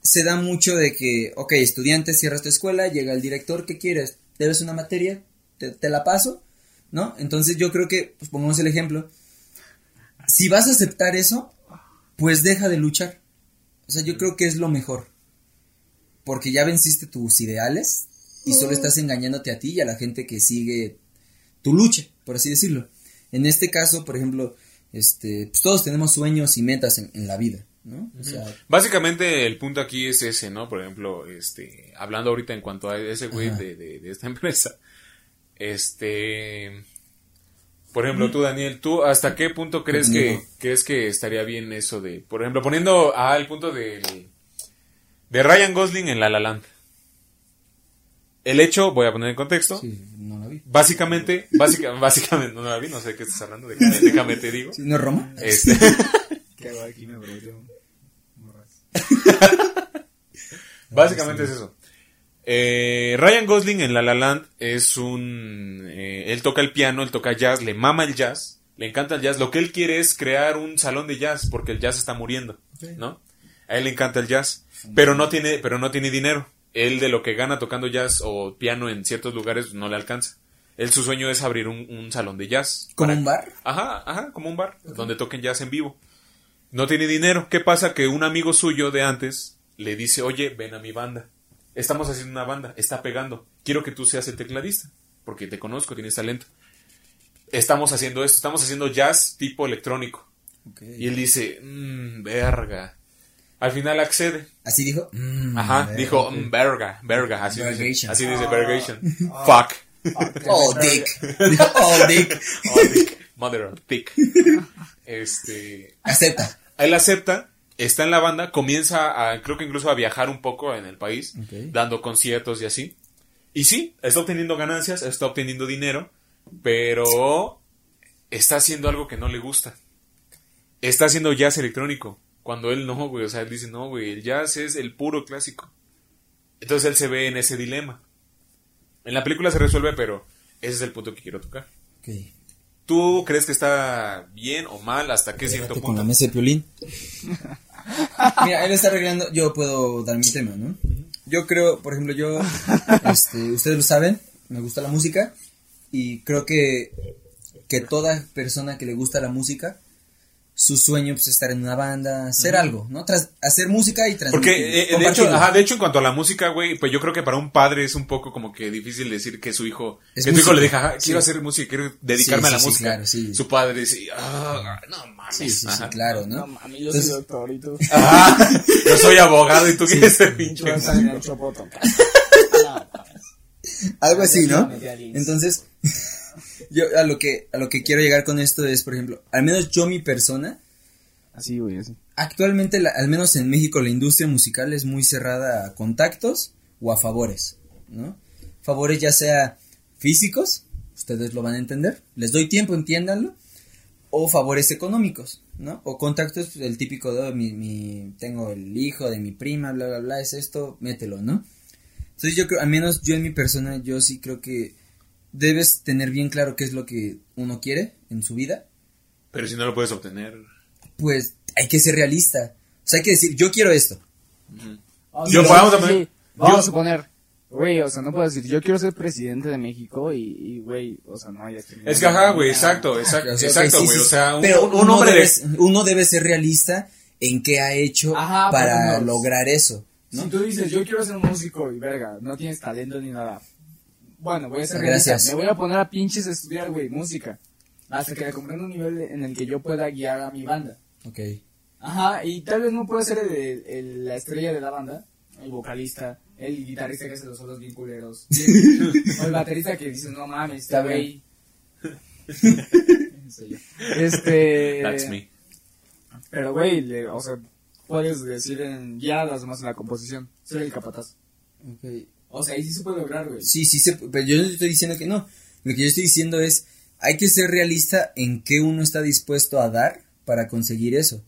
se da mucho de que, ok, estudiante, cierras tu escuela, llega el director, ¿qué quieres? ¿Debes una materia? ¿Te, te la paso? ¿No? Entonces yo creo que, pues pongamos el ejemplo, si vas a aceptar eso, pues deja de luchar. O sea, yo creo que es lo mejor. Porque ya venciste tus ideales y solo estás engañándote a ti y a la gente que sigue tu lucha, por así decirlo. En este caso, por ejemplo, este, pues todos tenemos sueños y metas en, en la vida, ¿no? O sea, Básicamente el punto aquí es ese, ¿no? Por ejemplo, este, hablando ahorita en cuanto a ese güey de, de esta empresa, este, por ejemplo, tú Daniel, ¿tú hasta qué punto crees que, crees que estaría bien eso de, por ejemplo, poniendo al punto del, de Ryan Gosling en La La Land? El hecho, voy a poner en contexto, sí, no la vi. básicamente, básica, básicamente, no la vi, no sé de qué estás hablando, déjame, déjame te digo. ¿Sí, ¿No es Roma? Este, Qué aquí me. Básicamente es eso. Eh, Ryan Gosling en La La Land es un... eh, él toca el piano, él toca jazz, le mama el jazz, le encanta el jazz. Lo que él quiere es crear un salón de jazz porque el jazz está muriendo, ¿no? A él le encanta el jazz, pero no tiene, pero no tiene dinero. Él de lo que gana tocando jazz o piano en ciertos lugares no le alcanza. Él su sueño es abrir un, un salón de jazz. ¿Como un bar? Ajá, ajá, como un bar donde toquen jazz en vivo. No tiene dinero. ¿Qué pasa? Que un amigo suyo de antes le dice, oye, ven a mi banda. Estamos haciendo una banda, está pegando. Quiero que tú seas el tecladista, porque te conozco, tienes talento. Estamos haciendo esto, estamos haciendo jazz tipo electrónico. Ok. Y él dice, mmm, verga. Al final accede. ¿Así dijo? Mm, Ajá, dijo, ok. "Mm, verga, verga. Así dice, Vergation. así dice Ah. vergation. Ah. Fuck. Oh, dick. Oh, dick. Oh, dick. Mother of dick. Este. Acepta. Él acepta está en la banda, comienza a, creo que incluso a viajar un poco en el país, dando conciertos y así. Y sí, está obteniendo ganancias, está obteniendo dinero, pero está haciendo algo que no le gusta. Está haciendo jazz electrónico, cuando él no, güey, o sea, él dice, no, güey, el jazz es el puro clásico. Entonces él se ve en ese dilema. En la película se resuelve, pero ese es el punto que quiero tocar. ¿Tú crees que está bien o mal hasta qué cierto Pégate con la punto? mesa de piolín. Mira, él está arreglando, yo puedo dar mi tema, ¿no? Yo creo, por ejemplo, yo, este, ustedes lo saben, me gusta la música y creo que, que toda persona que le gusta la música, su sueño pues, es estar en una banda, hacer algo, ¿no? Tras, hacer música y transmitir. Porque, eh, de, hecho, ajá, de hecho, en cuanto a la música, güey, pues yo creo que para un padre es un poco como que difícil decir que su hijo, Es que tu hijo le diga, ajá, Sí. quiero hacer música, quiero dedicarme Sí, a la música. claro, sí. Su padre dice, ah, no mames. Sí, sí, sí, Ajá. claro, ¿no? No mami, yo Entonces- soy doctor y tú. Ajá, yo soy abogado y tú quieres ser pinche. Algo así, ¿no? Entonces, yo a lo que a lo que quiero llegar con esto es, por ejemplo, al menos yo mi persona, Así, güey, así. actualmente la- al menos en México la industria musical es muy cerrada a contactos o a favores, ¿no? Favores ya sea físicos, ustedes lo van a entender, les doy tiempo, entiéndanlo, o favores económicos, ¿no? O contactos, el típico de mi, mi, tengo el hijo de mi prima, bla, bla, bla, es esto, mételo, ¿no? Entonces yo creo, al menos yo en mi persona, yo sí creo que debes tener bien claro qué es lo que uno quiere en su vida, Pero si no lo puedes obtener. pues hay que ser realista. O sea, hay que decir, yo quiero esto. Yo, vamos a sí, poner- Vamos yo- a suponer. Güey, o sea, no puedo decir, yo quiero ser presidente de México y, güey, o sea, no hay Es que, ajá, güey, exacto, exacto, O sea, ok, exacto, sí, güey. sí, O sea, un, pero un- un hombre debe, de... uno debe ser realista en qué ha hecho Ajá, para lograr eso. ¿no? Si tú dices, yo quiero ser músico y verga, no tienes talento ni nada. Bueno, voy a ser Gracias. realista. Me voy a poner a pinches a estudiar, güey, música. Hasta que comprenda un nivel en el que yo pueda guiar a mi banda. Ok. Ajá, y tal vez no pueda ser el- el- la estrella de la banda, el vocalista, el guitarrista que hace los solos bien culeros, o el baterista que dice, no mames, Está güey. Este. That's me. Pero, güey, le- o sea, puedes decir en guiar a las demás en la composición, ser el capataz. ok. O sea, ahí sí se puede lograr, güey. Sí, sí, se, pero yo no estoy diciendo que no. Lo que yo estoy diciendo es, hay que ser realista en qué uno está dispuesto a dar para conseguir eso.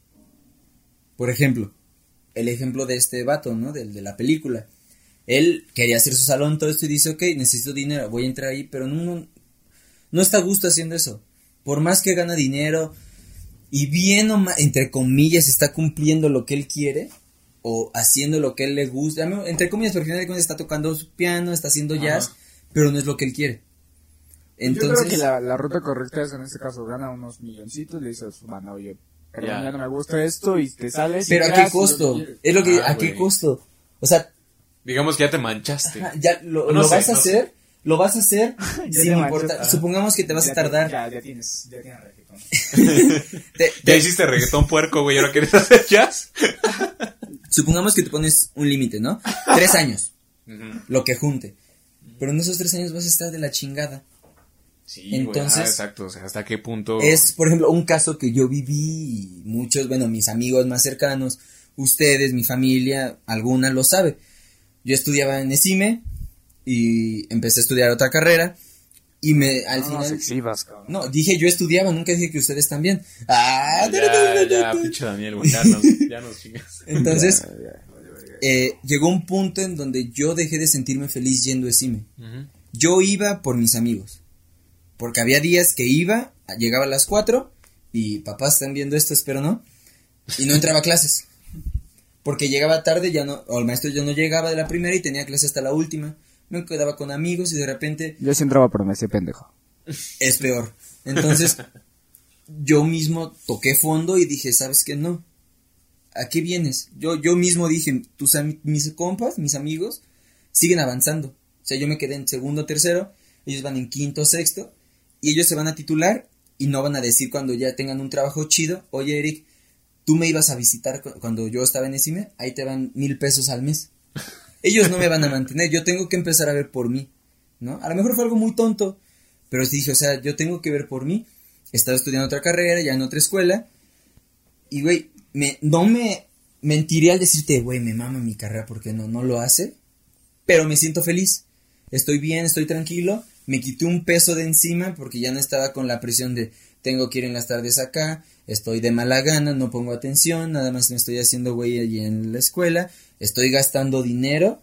Por ejemplo, el ejemplo de este vato, ¿no? Del de la película. Él quería hacer su salón, todo esto y dice, ok, necesito dinero, voy a entrar ahí, pero no, no, está a gusto haciendo eso. Por más que gana dinero y bien o entre comillas, está cumpliendo lo que él quiere o haciendo lo que él le gusta. A Entre comillas, porque al final de cuentas está tocando su piano, está haciendo jazz, pero no es lo que él quiere. Yo creo Entonces, que la, la ruta correcta es en este caso gana unos milloncitos, le dices, banda, oye, pero Ya. ya no me gusta esto y te sales. y pero a qué costo? Es lo que, Ah, ¿a qué güey. costo? O sea, Digamos que ya te manchaste. ajá, ya lo, No lo sé, vas a no sé. hacer, lo vas a hacer Ya sin importar. Supongamos que te vas Ya a tardar. Ya, ya tienes, ya tienes reggaetón. te- Ya te- hiciste reggaetón puerco, güey, ¿y ahora quieres hacer jazz? Supongamos que te pones un límite, ¿no? Tres años, lo que junte. Pero en esos tres años vas a estar de la chingada. Sí, Entonces- exacto, o sea, hasta qué punto... Es, por ejemplo, un caso que yo viví y muchos, bueno, mis amigos más cercanos, ustedes, mi familia, alguna lo sabe. Yo estudiaba en ESIME y empecé a estudiar otra carrera y me, al No nos final... exhibas. No, dije yo estudiaba, nunca dije que ustedes también. Ah, Ya, ya, pinche Daniel, güey, ya nos, ya nos chingas. Entonces, Ya, ya, eh, llegó un punto en donde yo dejé de sentirme feliz yendo a. Ujú. Yo iba por mis amigos. Porque había días que iba, llegaba a las 4 y papás están viendo esto, espero no. Y no entraba a clases. Porque llegaba tarde, ya no, o el maestro ya no llegaba de la primera y tenía clase hasta la última. Me quedaba con amigos y de repente Yo sí entraba, pero me hacía pendejo. es peor. Entonces, yo mismo toqué fondo y dije, ¿sabes qué? No. ¿A qué vienes? Yo, yo mismo dije, tus, mis compas, mis amigos, siguen avanzando. O sea, yo me quedé en segundo, tercero, ellos van en quinto, sexto, y ellos se van a titular y no van a decir cuando ya tengan un trabajo chido, oye Eric, tú me ibas a visitar cu- cuando yo estaba en ESIME, ahí te van mil pesos al mes. Ellos no me van a mantener, yo tengo que empezar a ver por mí, ¿no? A lo mejor fue algo muy tonto, pero dije, o sea, yo tengo que ver por mí. Estaba estudiando otra carrera, ya en otra escuela. Y, güey, me, no me mentiría al decirte, güey, me mama mi carrera porque no, no lo hace, pero me siento feliz. Estoy bien, estoy tranquilo, me quité un peso de encima porque ya no estaba con la presión de tengo que ir en las tardes acá, estoy de mala gana, no pongo atención, nada más me estoy haciendo güey allí en la escuela, estoy gastando dinero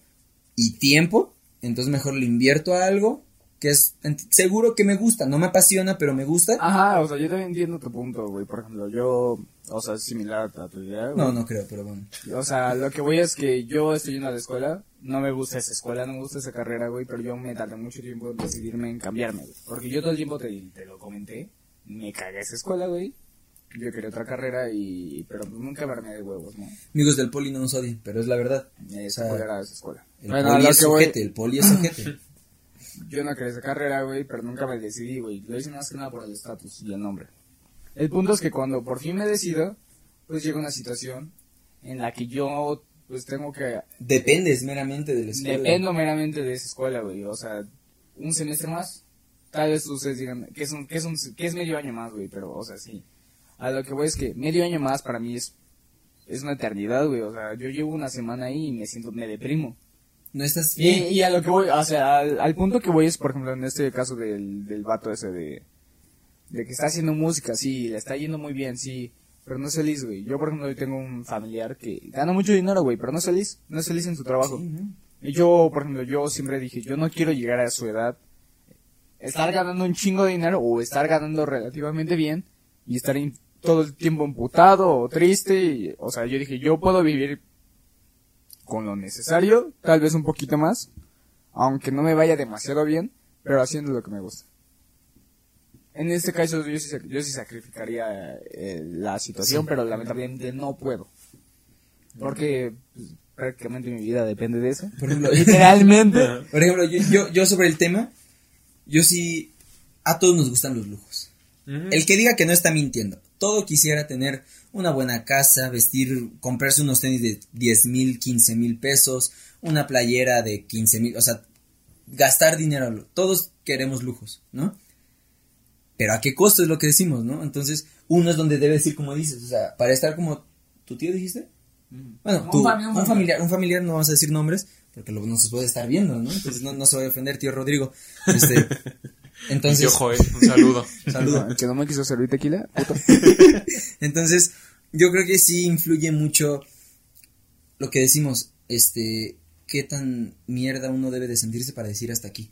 y tiempo, entonces mejor le invierto a algo que es seguro que me gusta, no me apasiona, pero me gusta. Ajá, o sea, yo también entiendo tu punto, güey. Por ejemplo, yo, o sea, es similar a tu idea. güey. No, no creo, pero bueno. O sea, lo que voy es que yo estoy yendo a la escuela, no me gusta esa escuela, no me gusta esa carrera, güey, pero yo me tardé mucho tiempo en decidirme en cambiarme, güey. Porque yo todo el tiempo te, te lo comenté, me cagué esa escuela, güey. Yo quería otra carrera y, pero nunca me armé de huevos, ¿no? Amigos del poli no nos odien, pero es la verdad. Esa O sea, era esa escuela. El Bueno, a poli es que voy- el poli es ojete. Yo no quería esa carrera, güey, pero nunca me decidí, güey. Lo hice más que nada por el estatus y el nombre. El punto es que cuando por fin me decido, pues llega una situación en la que yo, pues tengo que... Dependes meramente de la escuela. Dependo meramente de esa escuela, güey. O sea, un semestre más, tal vez ustedes digan que es, un, que es, un, que es medio año más, güey, pero, o sea, sí. A lo que voy es que medio año más para mí es, es una eternidad, güey. O sea, yo llevo una semana ahí y me siento, me deprimo. No estás Y, bien. y a lo que voy, o sea, al, al punto que voy es, por ejemplo, en este caso del, del vato ese de, de que está haciendo música, sí, le está yendo muy bien, sí, pero no es feliz, güey. Yo, por ejemplo, hoy tengo un familiar que gana mucho dinero, güey, pero no es feliz, no es feliz en su trabajo. Sí, ¿no? Y yo, por ejemplo, yo siempre dije, yo no quiero llegar a su edad, estar ganando un chingo de dinero o estar ganando relativamente bien y estar in- todo el tiempo emputado o triste. y- o sea, yo dije, yo puedo vivir con lo necesario, tal vez un poquito más, aunque no me vaya demasiado bien, pero haciendo lo que me gusta. En este caso yo sí, yo sí sacrificaría eh, la situación, pero lamentablemente no puedo. Porque pues, prácticamente mi vida depende de eso. Por ejemplo, Literalmente. por ejemplo yo, yo, yo sobre el tema, yo sí, a todos nos gustan los lujos. El que diga que no está mintiendo. Todo quisiera tener una buena casa, vestir, comprarse unos tenis de 10 mil, 15 mil pesos, una playera de 15 mil, o sea, gastar dinero. Todos queremos lujos, ¿no? Pero a qué costo es lo que decimos, ¿no? Entonces, uno es donde debe decir como dices, o sea, para estar como tu tío dijiste. Bueno, Un tú, fami- un familiar, un familiar, no vamos a decir nombres, porque lo, no se puede estar viendo, ¿no? Entonces no, no se vaya a ofender, tío Rodrigo. Este, entonces, Tío Joel, un saludo. saludo. que no me quiso servir tequila, puto. Entonces, yo creo que sí influye mucho lo que decimos, este, qué tan mierda uno debe de sentirse para decir hasta aquí.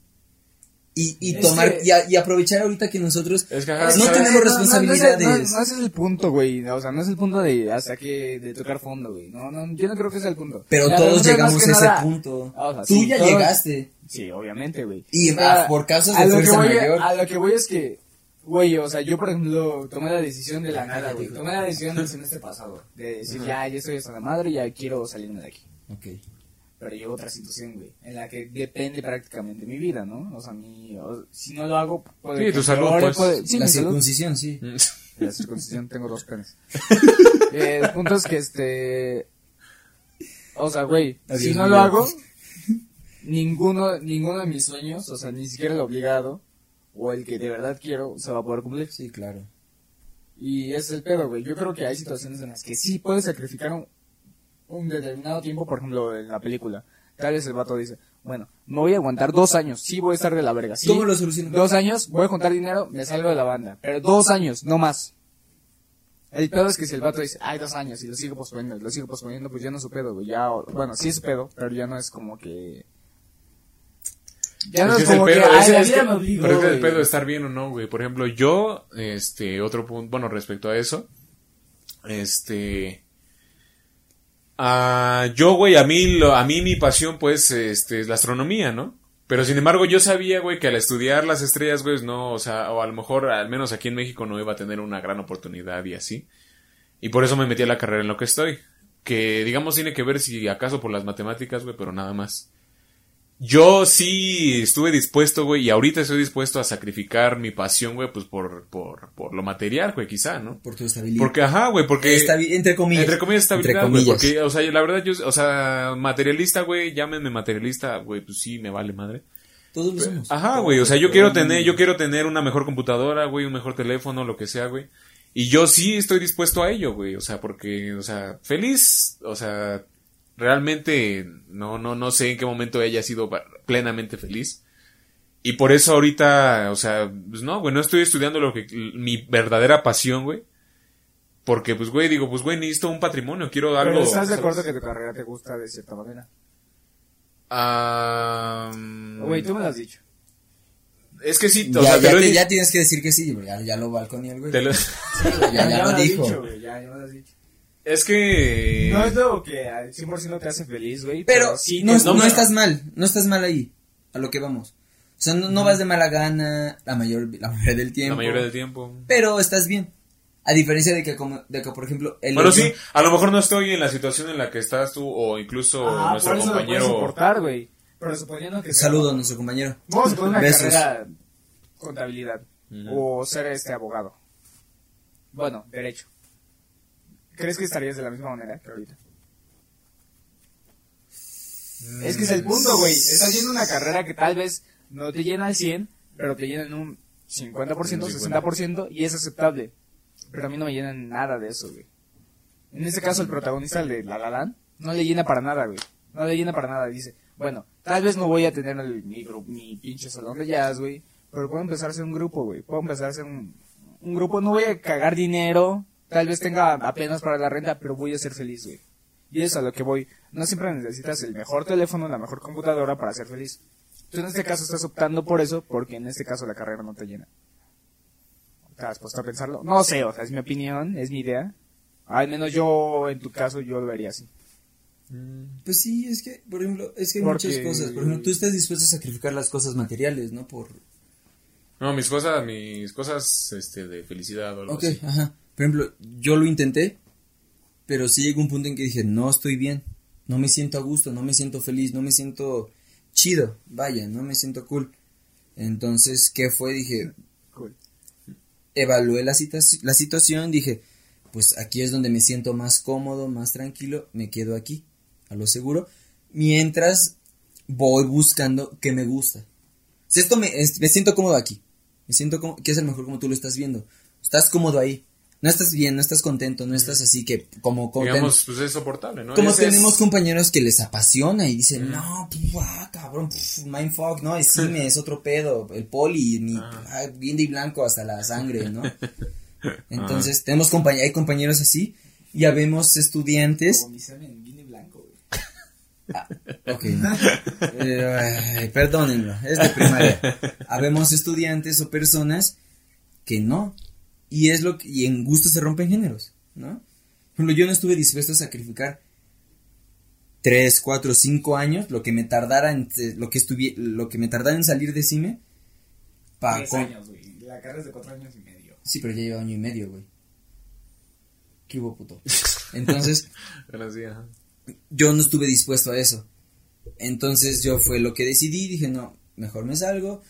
Y, y tomar, que- y, a- y aprovechar ahorita que nosotros Es que, no ajá, tenemos ¿sabes? no, responsabilidades. No, no, no ese es el punto, güey. O sea, no es el punto de hasta que de tocar fondo, güey. No, no, yo no creo que sea el punto. pero todos llegamos a ese nada- punto. O sea, Tú sí, ya todos- llegaste. Sí, obviamente, güey. Y O sea, por causas a de lo que fuerza voy, mayor. A lo que voy es que, güey, o sea, yo por ejemplo tomé la decisión de la nada, güey. Tomé la decisión del semestre pasado. De decir, ya, ya estoy hasta la madre, ya quiero salirme de aquí. Ok. Pero llegó otra situación, güey, en la que depende prácticamente mi vida, ¿no? O sea, mi, o- si no lo hago, puede Sí, que tu salud, pues. puede- sí, la salud. circuncisión, sí. La circuncisión tengo dos penes. Eh, el punto es que este. O sea, güey, Adiós, si no lo hago, ninguno, ninguno de mis sueños, o sea, ni siquiera el obligado, o el que de verdad quiero, se va a poder cumplir. Sí, claro. Y es el pedo, güey. Yo creo que hay situaciones en las que sí puedes sacrificar un, un determinado tiempo, por ejemplo, en la película. Tal vez el vato dice, bueno, me voy a aguantar dos años, sí voy a estar de la verga. Sí, ¿Cómo lo solucionas? Dos años, voy a juntar dinero, me salgo de la banda. Pero dos años, no más. El pedo es que si el vato dice, ay, dos años, y lo sigo posponiendo, lo sigo posponiendo, pues ya no es su pedo, güey. Ya, bueno, sí es su pedo, pero ya no es como que... Ya no Es como que, ay, la vida que- me obligó, pero es el pedo de estar bien o no, güey. Por ejemplo, yo, este, otro punto, bueno, respecto a eso, este, ah, yo, güey, a mí, lo- a mí mi pasión, pues, este, es la astronomía, ¿no? Pero sin embargo, yo sabía, güey, que al estudiar las estrellas, güey, no, o sea, o a lo mejor, al menos aquí en México, no iba a tener una gran oportunidad y así. Y por eso me metí a la carrera en lo que estoy. Que, digamos, tiene que ver si acaso por las matemáticas, güey, pero nada más. Yo sí estuve dispuesto, güey, y ahorita estoy dispuesto a sacrificar mi pasión, güey, pues por, por, por lo material, güey, quizá, ¿no? Por tu estabilidad. Porque, ajá, güey, porque... Entre comillas. Entre comillas estabilidad, güey, porque, o sea, la verdad, yo, o sea, materialista, güey, llámenme materialista, güey, pues sí, me vale madre. Todos lo somos. Ajá, güey, o sea, yo quiero tener, yo quiero tener una mejor computadora, güey, un mejor teléfono, lo que sea, güey. Y yo sí estoy dispuesto a ello, güey. O sea, porque, o sea, feliz, o sea, realmente no, no, no sé en qué momento haya sido pa- plenamente feliz. Y por eso ahorita, o sea, pues no, güey, no estoy estudiando lo que, mi verdadera pasión, güey. Porque, pues, güey, digo, pues, güey, necesito un patrimonio, quiero algo. Pero ¿estás de ¿sabes? acuerdo que tu carrera te gusta de cierta manera? Ah, mm, Güey, tú me lo has dicho. Es que sí, o ya, sea, te ya lo te- ya tienes que decir que sí, ya, ya lo balconeó el güey. te lo- ya, ya me lo has dijo. dicho, güey, ya, ya me lo has dicho. Es que... No es lo que al 100% te hace feliz, güey. Pero sí no, no estás mal, no estás mal ahí, a lo que vamos. O sea, no, no vas de mala gana la mayor, la mayoría del tiempo. La mayoría del tiempo. Pero estás bien. A diferencia de que, como, de que por ejemplo, el Bueno, otro- sí, a lo mejor no estoy en la situación en la que estás tú o incluso Ah, nuestro por eso compañero. soportar, güey. Pero suponiendo que sea- Saludo a nuestro compañero. Vamos a una Besos. carrera contabilidad o ser este abogado. Bueno, derecho. ¿Crees que estarías de la misma manera que ahorita? Es que es el punto, güey. Estás haciendo una carrera que tal vez no te llena al 100, pero te llena en un 50%, Un 60% y es aceptable. Pero a mí no me llena nada de eso, güey. En este caso, el protagonista, el de La La Land, no le llena para nada, güey. No le llena para nada. Dice, bueno, tal vez no voy a tener el- mi, mi pinche salón de jazz, güey. Pero puedo empezar a hacer un grupo, güey. Puedo empezar a hacer un, un grupo. No voy a cagar dinero. Tal vez tenga apenas para la renta, pero voy a ser feliz, güey. Y eso es a lo que voy. No siempre necesitas el mejor teléfono, la mejor computadora para ser feliz. Tú en este caso estás optando por eso, porque en este caso la carrera no te llena. ¿Estás puesto a pensarlo? No sé, o sea, es mi opinión, es mi idea. Al menos yo, en tu caso, yo lo vería así. Pues sí, es que, por ejemplo, es que hay Porque- muchas cosas. Por ejemplo, tú estás dispuesto a sacrificar las cosas materiales, ¿no? Por... No, mis cosas, mis cosas, este, de felicidad o algo así. ajá. Por ejemplo, yo lo intenté, pero sí llegó un punto en que dije, no estoy bien. No me siento a gusto, no me siento feliz, no me siento chido. Vaya, no me siento cool. Entonces, ¿qué fue? Dije, Cool. evalué la, la situación, dije, pues aquí es donde me siento más cómodo, más tranquilo, me quedo aquí, a lo seguro, mientras voy buscando qué me gusta. Si esto me, es- me siento cómodo aquí, me siento que es el mejor como tú lo estás viendo, estás cómodo ahí, no estás bien, no estás contento, no estás así que como contento. Digamos, pues es soportable, ¿no? Como Ese es- tenemos compañeros que les apasiona y dicen, no, puf, ah, cabrón, puf, mindfuck, no, es cine, es otro pedo, el poli, mi, ah, bien de blanco hasta la sangre, ¿no? Entonces, tenemos compañ hay compañeros así, y habemos estudiantes, Como mi blanco, güey. ok, eh, ay, perdónenlo, es de primaria, habemos estudiantes o personas que no, y es lo que, y en gusto se rompen géneros, ¿no? Por ejemplo, yo no estuve dispuesto a sacrificar tres, cuatro, cinco años, lo que me tardara en, lo que estuvi- lo que me tardara en salir de cine, para Tres años, güey. La carrera es de cuatro años y medio. Sí, pero ya lleva año y medio, güey. ¿Qué hubo, puto? Entonces, yo no estuve dispuesto a eso. Entonces, yo fue lo que decidí, dije, no, mejor me salgo,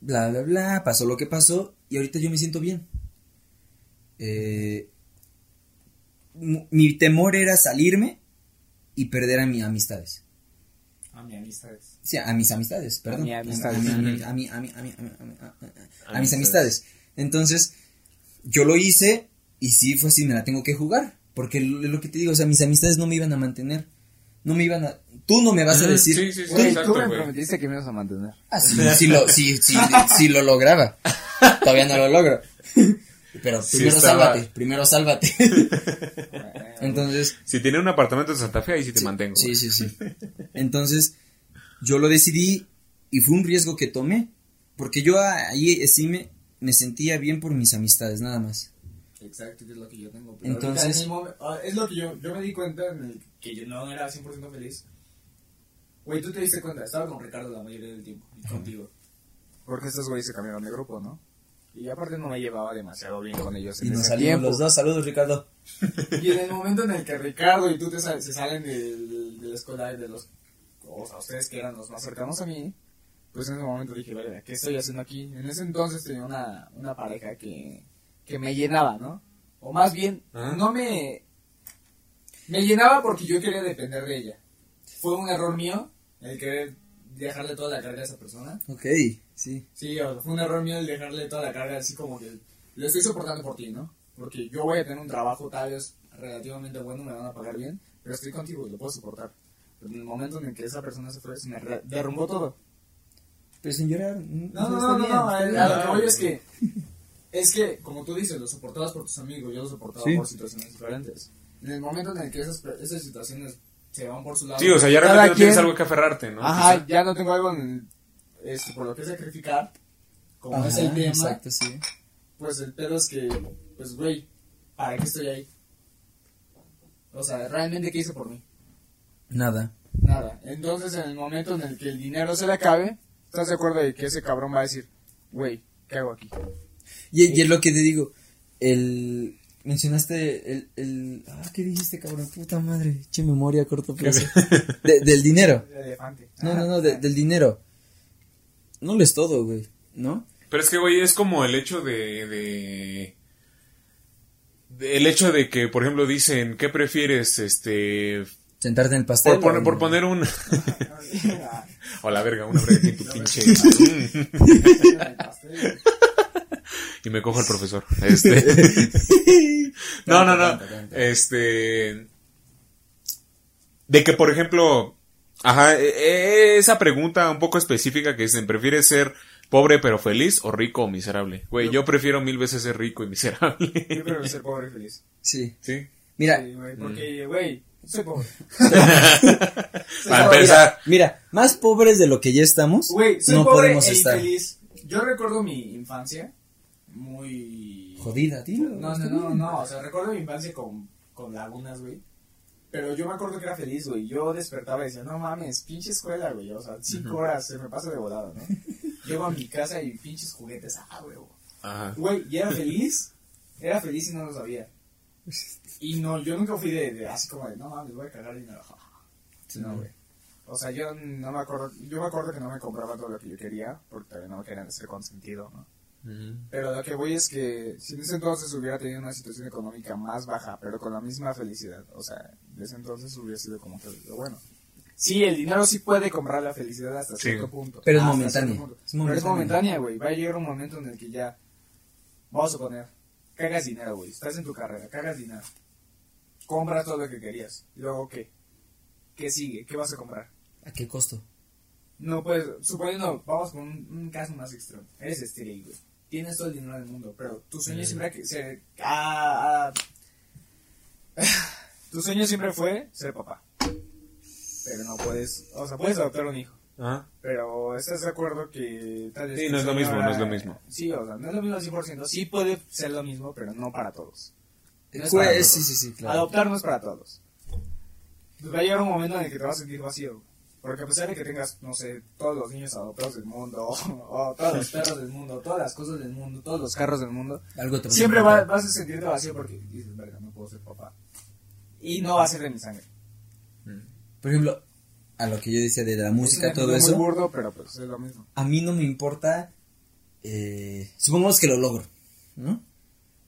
bla, bla, bla, pasó lo que pasó, y ahorita yo me siento bien. Eh, mi temor era salirme y perder a mis amistades. A mi amistades. Sí, a mis amistades, perdón. A, mi- a mi- a mi- a mi- a mi- a mi- a mi- a- a- a mis amistades. Entonces, yo lo hice y sí fue así, me la tengo que jugar. Porque lo, lo que te digo, o sea, mis amistades no me iban a mantener. No me iban a... Tú no me vas a decir... sí, sí, sí. Exacto, tú me prometiste que me ibas a mantener. Ah, sí, sí lo, sí, sí, sí lo lograba. Todavía no lo logro. Pero Sí primero estaba- sálvate, primero sálvate. Entonces, Si tiene un apartamento en Santa Fe, ahí sí te mantengo. Sí, sí, sí. Entonces, yo lo decidí y fue un riesgo que tomé. Porque yo ahí sí me, me sentía bien por mis amistades, nada más. Exacto, que es lo que yo tengo. Entonces- ahorita en el momen- ah, es lo que yo, yo me di cuenta en el que yo no era 100% feliz. Güey, tú te diste cuenta, estaba con Ricardo la mayoría del tiempo y contigo. Porque estos güeyes se cambiaron de grupo, ¿no? Y aparte no me llevaba demasiado bien con ellos en Y nos ese salimos tiempo. los dos. Saludos, Ricardo. Y en el momento en el que Ricardo y tú te sal- se salen del- de, la escuela de los... O sea, ustedes que eran los más cercanos a mí, pues en ese momento dije, verga, ¿qué estoy haciendo aquí? En ese entonces tenía una, una pareja que, que me llenaba, ¿no? O más bien, Ah. no me... Me llenaba porque yo quería depender de ella. Fue un error mío el querer dejarle toda la carga a esa persona. Ok, sí. Sí, o sea, fue un error mío el dejarle toda la carga así como que lo estoy soportando por ti, ¿no? Porque yo voy a tener un trabajo tal vez relativamente bueno, me van a pagar bien, pero estoy contigo y lo puedo soportar. Pero en el momento en el que esa persona se fue, se me derrumbó todo. Pero sin llorar. No, no, no, no, no, a a lo que voy es que, es que, como tú dices, lo soportabas por tus amigos, yo lo soportaba por situaciones diferentes. En el momento en el que esas, esas situaciones se van por su lado. Sí, o sea, ya realmente no tienes algo que aferrarte, ¿no? Ajá, Quizá. ya no tengo algo en- este, por lo que sacrificar. Como Ajá, es el tema, Exacto, sí. pues el pedo es que, pues, güey, ¿para qué estoy ahí? O sea, ¿realmente qué hice por mí? Nada. Nada. Entonces, en el momento en el que el dinero se le acabe, ¿estás de acuerdo de que ese cabrón va a decir, güey, ¿qué hago aquí? Y, y es lo que te digo. El. Mencionaste el, el. Ah, ¿qué dijiste, cabrón? Puta madre. Che memoria a corto plazo. De- del dinero. No, no, no, de- del dinero. No lo es todo, güey. ¿No? Pero es que, güey, es como el hecho de, de, de- El hecho de que, por ejemplo, dicen, ¿qué prefieres? Este... Sentarte en el pastel. Por, poner- o- por poner un... o la verga, una verga tu pinche... y me cojo al profesor. Este... no, no, no. Este... De que, por ejemplo... Ajá, e- e- esa pregunta un poco específica que dicen, ¿prefieres ser pobre pero feliz o rico o miserable? Güey, yo prefiero mil veces ser rico y miserable. Yo prefiero ser pobre y feliz. Sí. ¿Sí? Mira, Sí, güey, porque, güey, soy pobre. Para mira, empezar. mira, más pobres de lo que ya estamos, Güey, soy no pobre podemos e estar. infeliz. Yo recuerdo mi infancia muy... Jodida, dilo. No, no, no, no, o sea, recuerdo mi infancia con, con lagunas, güey. Pero yo me acuerdo que era feliz, güey. Yo despertaba y decía, no mames, pinche escuela, güey. O sea, cinco horas se me pasa de volada, ¿no? Llego a mi casa y pinches juguetes, ah, güey. Ajá. Güey, y era feliz. Era feliz y no lo sabía. Y no, yo nunca fui de, de así como de, no mames, voy a cagar dinero. No, güey. O sea, yo no me acuerdo, yo me acuerdo que no me compraba todo lo que yo quería, porque no querían ser consentido, ¿no? Pero lo que voy es que si en ese entonces hubiera tenido una situación económica más baja, pero con la misma felicidad, o sea, de ese entonces hubiera sido como que lo bueno. Sí, el dinero sí puede comprar la felicidad hasta Sí. cierto punto. Pero es momentánea. Pero es momentánea. güey. Va a llegar un momento en el que ya, vamos a suponer, cagas dinero, güey. Estás en tu carrera, cagas dinero. Compras todo lo que querías. ¿Y luego qué? ¿Qué sigue? ¿Qué vas a comprar? ¿A qué costo? No puedes, suponiendo, vamos con un, un caso más extremo. Eres estrella, güey. Tienes todo el dinero del mundo, pero tu sueño siempre que se, ah, ah, tu sueño siempre fue ser papá. Pero no puedes, o sea, puedes adoptar un hijo. Ajá. Pero estás de acuerdo que tal vez. Sí, no es lo mismo, no es lo mismo. Sí, o sea, no es lo mismo al 100%. Sí puede ser lo mismo, pero no para todos. No es Pues, para sí, todos. sí, sí, claro. Adoptar no es para todos. Pues va a llegar un momento en el que te vas a sentir vacío. Porque a pesar de que tengas, no sé, todos los niños adoptados del mundo, o, todos los perros del mundo, todas las cosas del mundo, todos los carros del mundo, Algo te siempre va- vas a sentirte vacío porque dices, verga, no puedo ser papá. Y no va a ser de mi sangre. Por ejemplo, a lo que yo decía de la Es música, un todo eso, muy burdo, pero pues es lo mismo. a mí no me importa. Eh, supongamos que lo logro, ¿no?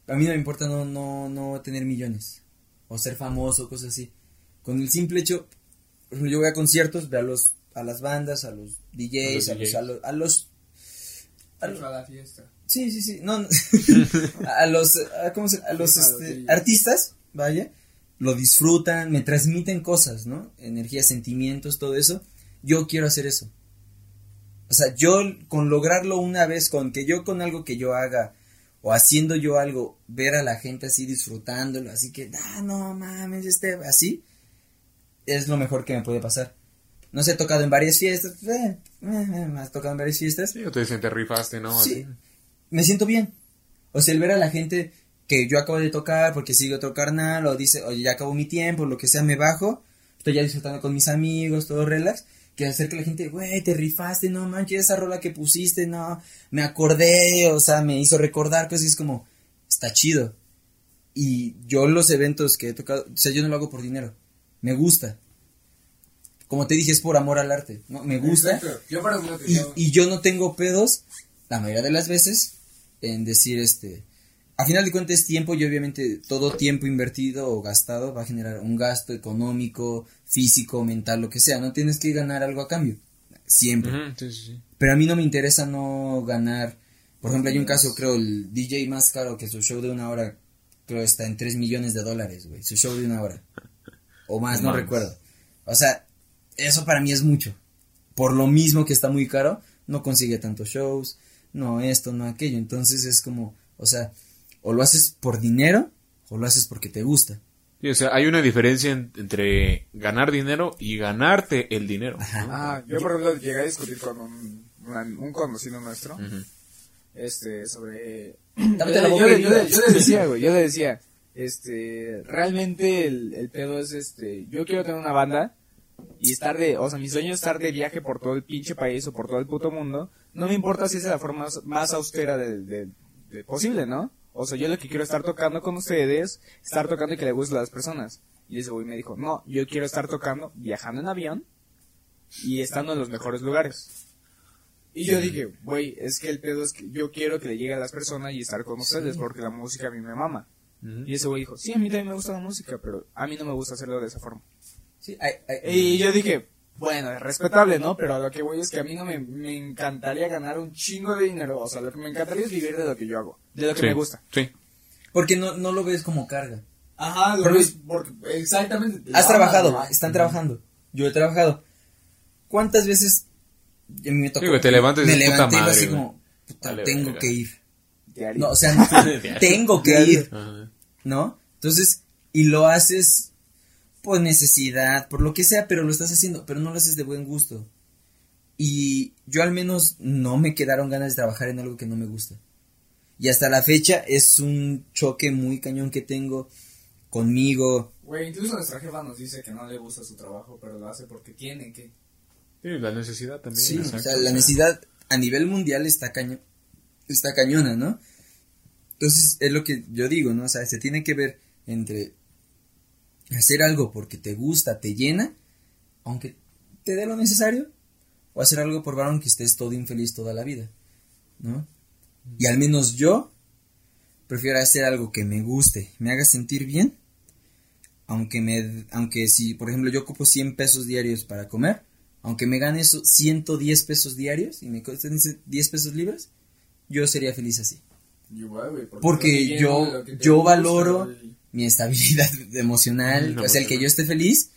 A mí no me importa no, no, no tener millones o ser famoso, cosas así. Con el simple hecho, por ejemplo, yo voy a conciertos, veo a, los, a las bandas, a los DJs, a A los, a los, a los, a los- a la fiesta. Sí, sí, sí. No, no. a los, a, ¿cómo se- a los Sí, a los este, artistas, vaya, lo disfrutan, me transmiten cosas, ¿no? Energía, sentimientos, todo eso. Yo quiero hacer eso. O sea, yo con lograrlo una vez, con que yo con algo que yo haga o haciendo yo algo, ver a la gente así disfrutándolo, así que, ah, no mames, este, así, es lo mejor que me puede pasar. No sé, he tocado en varias fiestas, eh, eh, eh, me has tocado en varias fiestas, Sí, o te dicen, te rifaste, ¿no? Sí, Así. me siento bien. O sea, el ver a la gente que yo acabo de tocar porque sigue otro carnal o dice, oye, ya acabó mi tiempo, lo que sea, me bajo, estoy ya disfrutando con mis amigos, todo relax, que hacer que la gente, güey, te rifaste, no manches, esa rola que pusiste, no, me acordé, o sea, me hizo recordar cosas, y es como, está chido. Y yo los eventos que he tocado, o sea, yo no lo hago por dinero, me gusta. Como te dije, es por amor al arte, ¿no? Me gusta. Yo para Y, yo- y yo no tengo pedos, la mayoría de las veces, en decir, este, a final de cuentas es tiempo y obviamente todo tiempo invertido o gastado va a generar un gasto económico, físico, mental, lo que sea. No tienes que ganar algo a cambio, siempre. Sí, sí. Pero a mí no me interesa no ganar. Por ejemplo, hay un caso, creo, el DJ más caro que su show de una hora, creo está en 3 millones de dólares, güey, su show de una hora. O más, no recuerdo. O sea, eso para mí es mucho. Por lo mismo que está muy caro, no consigue tantos shows, no esto, no aquello. Entonces es como, o sea, o lo haces por dinero o lo haces porque te gusta. Sí, o sea, hay una diferencia en- entre ganar dinero y ganarte el dinero. Ah, yo por ejemplo llegué a discutir con un, una- un conocido nuestro, este, sobre... Yo, yo le decía, güey, yo le decía, este, realmente el, el pedo es este, yo quiero tener una banda y estar de, o sea, mi sueño es estar de viaje por todo el pinche país o por todo el puto mundo, no me importa si es de la forma más, austera de, de- posible, ¿no? O sea, yo lo que quiero es estar tocando con ustedes, estar tocando y que le guste a las personas. Y ese güey me dijo, no, yo quiero estar tocando, viajando en avión y estando en los mejores lugares. Y yo dije, güey, es que el pedo es que yo quiero que le llegue a las personas y estar con ustedes porque la música a mí me mama. Y ese güey dijo, sí, a mí también me gusta la música, pero a mí no me gusta hacerlo de esa forma. Sí, Y yo dije, bueno, es respetable, ¿no? Pero a lo que voy es que a mí no me, me encantaría ganar un chingo de dinero. O sea, lo que me encantaría es vivir de lo que yo hago, de lo que Sí, me gusta. Sí. Porque no, no lo ves como carga. Ajá, lo ves porque exactamente. Has trabajado, están trabajando. Yo he trabajado. ¿Cuántas veces me tocó? Sí, te levantas y me levanté madre, así como, puta, Vale, tengo que ir. Diario. No, o sea, no, tengo que ir, Ajá. ¿No? Entonces, y lo haces por necesidad, por lo que sea, pero lo estás haciendo, pero no lo haces de buen gusto. Y yo al menos no me quedaron ganas de trabajar en algo que no me gusta. Y hasta la fecha es un choque muy cañón que tengo conmigo. Güey, incluso nuestra jefa nos dice que no le gusta su trabajo, pero lo hace porque tiene que. Sí, la necesidad también. Sí, exacto, o sea, la necesidad a nivel mundial está caño, está cañona, ¿no? Entonces, es lo que yo digo, ¿no? O sea, se tiene que ver entre hacer algo porque te gusta, te llena, aunque te dé lo necesario, o hacer algo por varón que estés todo infeliz toda la vida, ¿no? Y al menos yo prefiero hacer algo que me guste, me haga sentir bien, aunque me, aunque si, por ejemplo, yo ocupo 100 pesos diarios para comer, aunque me gane esos 110 pesos diarios y me cuesten ese 10 pesos libres, yo sería feliz así. Igual, güey, Porque yo, yo valoro mi estabilidad emocional, No, o sea, el que no. yo esté feliz.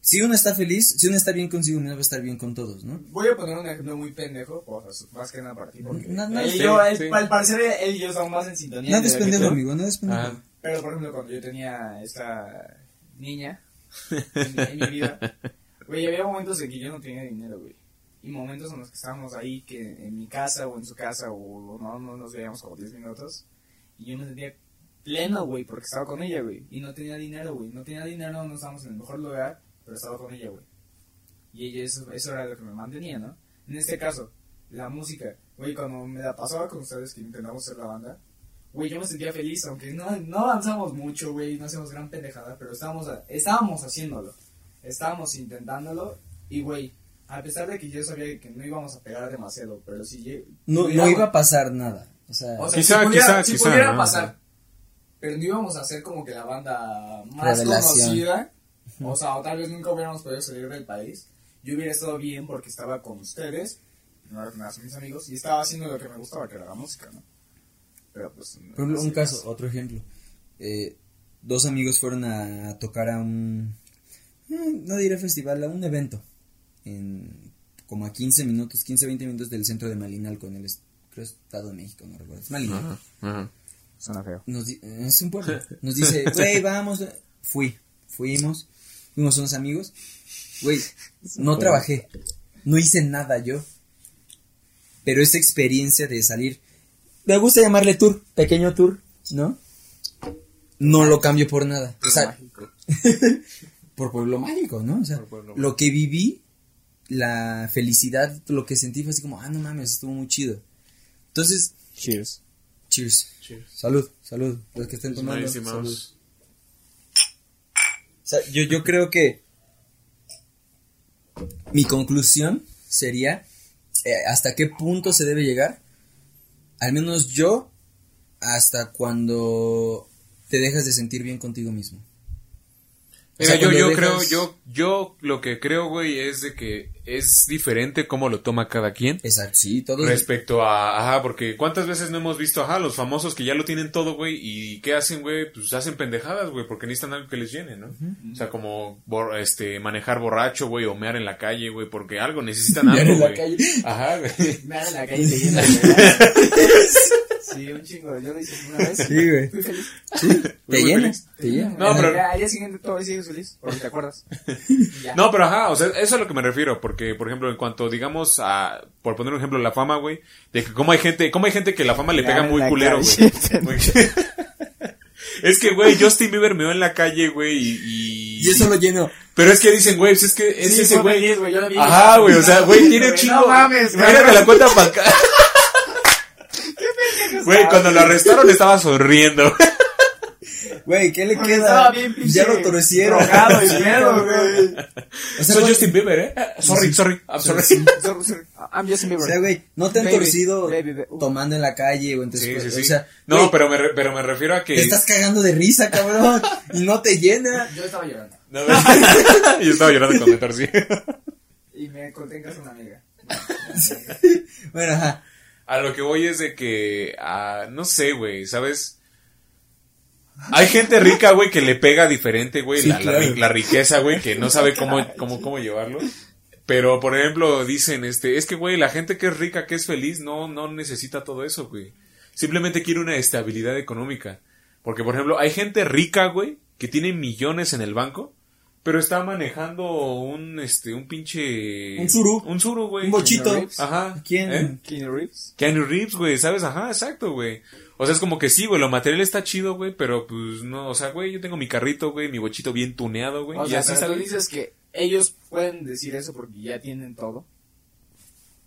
Si uno está feliz, si uno está bien consigo mismo, va a estar bien con todos, ¿no? Voy a poner un ejemplo muy pendejo, sea, más que nada para ti, porque No, no, él y sí, yo, sí. al parecer él y yo estamos más en sintonía. De es pendejo, amigo, nada es pendejo. Ah. Pero, por ejemplo, cuando yo tenía esta niña en, mi- en mi vida, güey, había momentos en que yo no tenía dinero, güey. Y momentos en los que estábamos ahí, que en mi casa o en su casa, o no, no nos veíamos como 10 minutos. Y yo me sentía pleno, güey, porque estaba con ella, güey. Y no tenía dinero, güey. No tenía dinero, no estábamos en el mejor lugar, pero estaba con ella, güey. Y ella, eso, eso era lo que me mantenía, ¿no? En este caso, la música, güey, cuando me la pasaba con ustedes que intentamos hacer la banda, güey, yo me sentía feliz, aunque no, no avanzamos mucho, güey, no hacemos gran pendejada, pero estábamos, estábamos haciéndolo, estábamos intentándolo, y güey, a pesar de que yo sabía que no íbamos a pegar demasiado, pero si lle- No, no iba a pasar nada. O sea, o sea, Quizá, si pudiera, quizá, si quizá, pudiera ¿no? pasar, pero no íbamos a hacer como que la banda más Revelación. conocida, o sea, o tal vez nunca hubiéramos podido salir del país, yo hubiera estado bien porque estaba con ustedes, no son mis amigos, y estaba haciendo lo que me gustaba, que era la música, ¿no? Pero pues... por un caso, otro ejemplo. Eh, dos amigos fueron a tocar a un, eh, no diré festival, a un evento, en como a 15 minutos, 15, 20 minutos del centro de Malinalco, en el creo, Estado de México, no recuerdo, es Malinalco. Ajá, ajá. Suena feo. Nos es un pueblo. Nos dice, güey, vamos. Fui, fuimos, fuimos unos amigos. Güey, no trabajé, no hice nada yo. Pero esa experiencia de salir, me gusta llamarle tour, pequeño tour, ¿no? No lo cambio por nada. O sea, por pueblo mágico, ¿no? O sea, Por pueblo lo que viví, la felicidad, lo que sentí fue así como, ah, no mames, estuvo muy chido. Entonces, Cheers. cheers. Cheers. Salud, salud. Los que estén tomando. Nice, salud. O sea, yo, yo creo que mi conclusión sería eh, hasta qué punto se debe llegar. Al menos yo, hasta cuando te dejas de sentir bien contigo mismo. O Mira, yo, yo dejas- creo, yo, yo lo que creo, güey, es de que es diferente cómo lo toma cada quien. Exacto, sí, todos. Respecto a, ajá, porque cuántas veces no hemos visto, ajá, los famosos que ya lo tienen todo, güey, y ¿qué hacen, güey? Pues hacen pendejadas, güey, porque necesitan algo que les llene, ¿no? O sea, como, bor- este, manejar borracho, güey, o mear en la calle, güey, porque algo, necesitan Mear algo, en la calle. Ajá, güey. Me dan en la calle y te ¿verdad? Sí, un chingo. Yo lo hice una vez. Sí, güey. Fui feliz. Te llena, feliz. te llena. No, pero- Ya, al día siguiente todo sigues feliz, porque te acuerdas. No, pero ajá, o sea, eso es a lo que me refiero, porque, por ejemplo, en cuanto, digamos, a, por poner un ejemplo, la fama, güey, de que cómo hay gente, cómo hay gente que la fama le pega en muy culero, güey. Es que, güey, Justin Bieber meó en la calle, güey, y, y... Y eso lo lleno. Pero es que dicen, güey, pues es que es Sí, ese güey. Ajá, güey, o sea, güey, tiene un chingo. no mames, cabrón. la cuenta para acá. Güey, cuando lo arrestaron estaba sonriendo. Güey, ¿qué le Porque queda? bien ya lo torcieron. drogado y Sí, miedo, güey. O sea, Soy Justin Bieber, ¿eh? Sorry, sorry, I'm sorry. Sorry, sorry. I'm Justin O Bieber. sea, güey, no te han Baby, torcido baby. Uh. tomando en la calle o entonces, Sí, sí, sí. o sea, no, pero me, re- pero me refiero a que. te estás cagando de risa, cabrón, y no te llena. Yo estaba llorando. No, yo estaba llorando con Netar, sí. Y me conté en casa de una amiga. Bueno, ajá. A lo que voy es de que, ah, no sé, güey, ¿sabes? Hay gente rica, güey, que le pega diferente, güey, Sí, la, claro. la riqueza, güey, que no sabe cómo, cómo, cómo llevarlo. Pero, por ejemplo, dicen, este, es que, güey, la gente que es rica, que es feliz, no, no necesita todo eso, güey. Simplemente quiere una estabilidad económica. Porque, por ejemplo, hay gente rica, güey, que tiene millones en el banco, pero está manejando un, este, un pinche... Un suru. Un suru, güey. Un bochito. Ajá. ¿Quién? ¿Eh? Keanu Reeves. Keanu Reeves, güey, ¿sabes? Ajá, exacto, güey. O sea, es como que sí, güey, lo material está chido, güey, pero pues no, o sea, güey, yo tengo mi carrito, güey, mi bochito bien tuneado, güey, O y sea, así pero tú dices que ellos pueden decir eso porque ya tienen todo.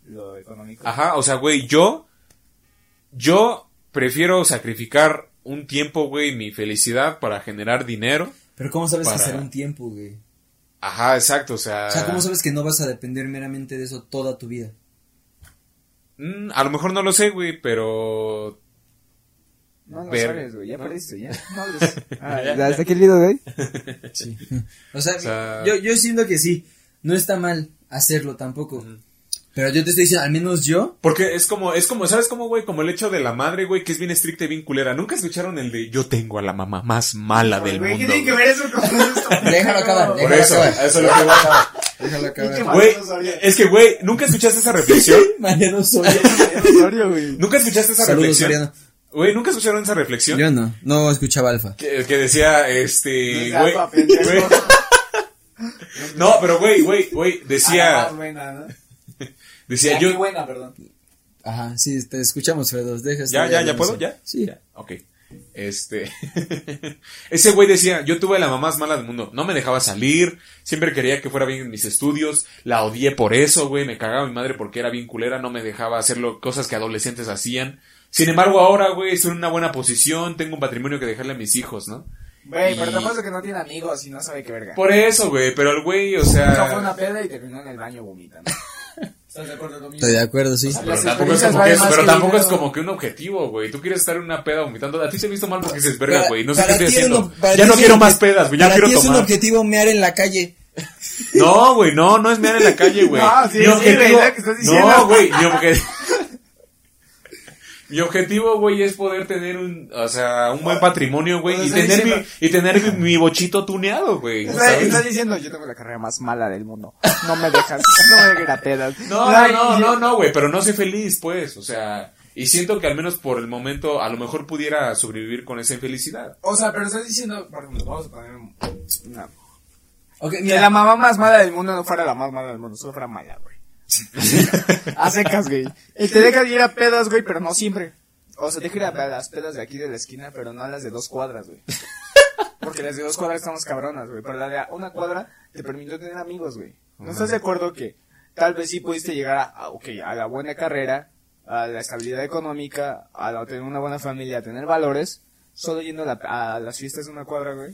Lo económico. Ajá, o sea, güey, yo, yo prefiero sacrificar un tiempo, güey, mi felicidad para generar dinero. Pero ¿cómo sabes Para- hacer un tiempo, güey? Ajá, exacto, o sea. O sea, ¿cómo sabes que no vas a depender meramente de eso toda tu vida? Mm, a lo mejor no lo sé, güey, pero. No lo Ver- sabes, güey. Ya perdiste, ya. No hables. Ah, ya está aquí el video, güey. Sí. O sea, O sea- yo, yo siento que sí, no está mal hacerlo tampoco. Pero yo te estoy diciendo, al menos yo, Porque es como, es como, ¿sabes cómo, güey? Como el hecho de la madre, güey, que es bien estricta y bien culera. ¿Nunca escucharon el de yo tengo a la mamá más mala del Güey, ¿qué mundo? tiene que güey? ver eso con déjalo acabar, Por déjalo eso, acabar. a eso es lo que voy. Déjalo Pinche acabar. Güey, Mariano es que, güey, ¿nunca escuchaste esa reflexión? Mariano Soria. Güey. ¿Nunca escuchaste esa Saludos, reflexión? Soriano. Güey, ¿nunca escucharon esa reflexión? Yo no, no escuchaba alfa. Que, que decía, este, güey. No, pero güey, güey, güey, Ah, decía, buena, ¿no? Decía yo, muy buena, perdón. Ajá, sí, te escuchamos, Fredos. Deja ya, ya, ya puedo, eso. ya. Sí. Ya, ok. Este, ese güey decía, yo tuve la mamá más mala del mundo, no me dejaba salir, siempre quería que fuera bien en mis estudios, la odié por eso, güey, me cagaba mi madre porque era bien culera, no me dejaba hacer lo- cosas que adolescentes hacían. Sin embargo, ahora, güey, estoy en una buena posición, tengo un patrimonio que dejarle a mis hijos, ¿no? Güey, Y- pero te apuesto que no tiene amigos y no sabe qué verga. Por eso, güey, pero el güey, o No fue sea... una peda y terminó en el baño vomitando. ¿Estás de acuerdo conmigo? Estoy de acuerdo, sí. Pero tampoco, es como, que, es- más pero que tampoco es como que un objetivo, güey. Tú quieres estar en una peda vomitando. A ti te he visto mal porque dices, verga, güey. No sé qué estoy haciendo. Ya no quiero más pedas, güey. Ya quiero ti es un tomar. objetivo mear en la calle. No, güey, no, no es mear en la calle, güey. No, sí, mi objetivo, que estás diciendo. no, güey, mi objetivo. Mi objetivo, güey, es poder tener un, o sea, un buen patrimonio, güey, y tener mi, y tener mi, mi bochito tuneado, güey. Estás, estás diciendo, yo tengo la carrera más mala del mundo. No me dejas, no me pedas. No, no, no, no, no, güey, pero no soy feliz, pues, o sea, y siento que al menos por el momento a lo mejor pudiera sobrevivir con esa infelicidad. O sea, pero estás diciendo, por ejemplo, vamos a poner una... Ok, Que mira, la mamá más mala del mundo no fuera la más mala del mundo, solo fuera mala, güey. a secas, güey. Y te dejas ir a pedas, güey, pero no siempre. O sea, deja ir a las pedas de aquí de la esquina, pero no a las de dos cuadras, güey. Porque las de dos cuadras estamos cabronas, güey. Pero la de una cuadra te permitió tener amigos, güey. ¿No estás de acuerdo que tal vez sí pudiste llegar a, a, ok, a la buena carrera, a la estabilidad económica, a la- tener una buena familia, a tener valores, solo yendo a, la- a las fiestas de una cuadra, güey?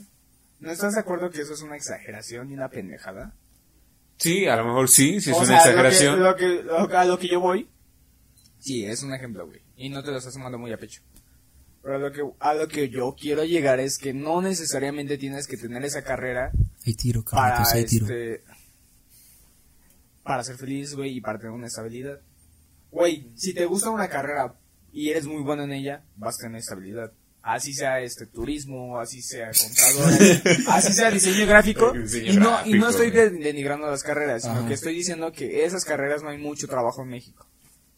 ¿No estás de acuerdo que eso es una exageración y una pendejada? Sí, a lo mejor sí, sí es O una sea, exageración. Lo que, lo que- lo que- a lo que yo voy. Sí, es un ejemplo, güey. Y no te lo estás tomando muy a pecho. Pero a lo, que, a lo que yo quiero llegar es que no necesariamente tienes que tener esa carrera hay tiro, para hay tiro. este. para ser feliz, güey, y para tener una estabilidad. Güey, si te gusta una carrera y eres muy bueno en ella, vas a tener estabilidad. Así sea este turismo, así sea contador, así sea diseño gráfico. Diseño y, no, y no estoy denigrando las carreras, sino Ajá. que estoy diciendo que esas carreras no hay mucho trabajo en México.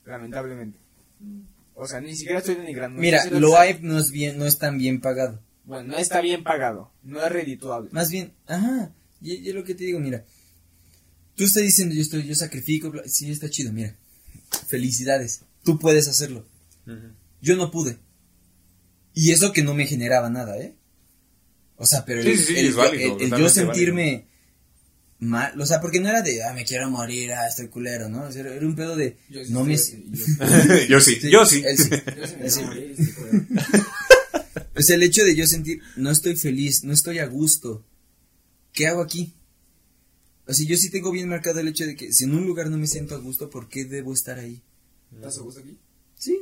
Lamentablemente. O sea, ni siquiera estoy denigrando. Mira, lo hay no es bien, no es tan bien pagado. Bueno, no está bien pagado, no es redituable. Más bien, ajá, y, y lo que te digo, mira, tú estás diciendo, yo estoy, yo sacrifico, sí, está chido, mira, felicidades, tú puedes hacerlo, yo no pude, y eso que no me generaba nada, ¿eh? O sea, pero Sí, el, sí, sí, el- es válido, el- el yo sentirme mal, o sea, porque no era de, ah, me quiero morir, ah, estoy culero, ¿no? O sea, era un pedo de, Yo sí no me... yo yo- sí, yo sí. él sí. yo sí me Sí. morir, sí, güey. Pues el hecho de yo sentir, no estoy feliz, no estoy a gusto. ¿Qué hago aquí? O sea, yo sí tengo bien marcado el hecho de que si en un lugar no me siento a gusto, ¿por qué debo estar ahí? ¿Estás a gusto aquí? Sí.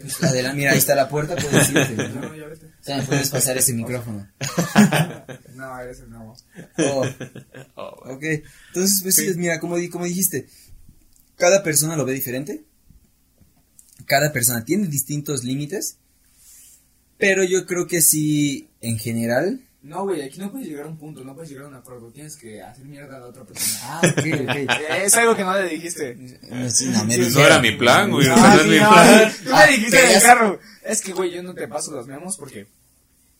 Pues adelante, mira, ahí está la puerta, puedes irte. no, ya vete. Puedes pasar ese micrófono. No, ese no. Oh, Oh, ok. Entonces, pues sí, mira, como, como dijiste, cada persona lo ve diferente. Cada persona tiene distintos límites. Pero yo creo que sí, en general. No, güey, aquí no puedes llegar a un punto, no puedes llegar a un acuerdo. Tienes que hacer mierda a la otra persona. Ah, ok, ok. Es algo que no le dijiste. No, sí, no, me Eso dijeron. era mi plan, güey. Ah, no sí, mi no, plan. Tú me dijiste pero en el carro. Es que, güey, yo no te paso los memos porque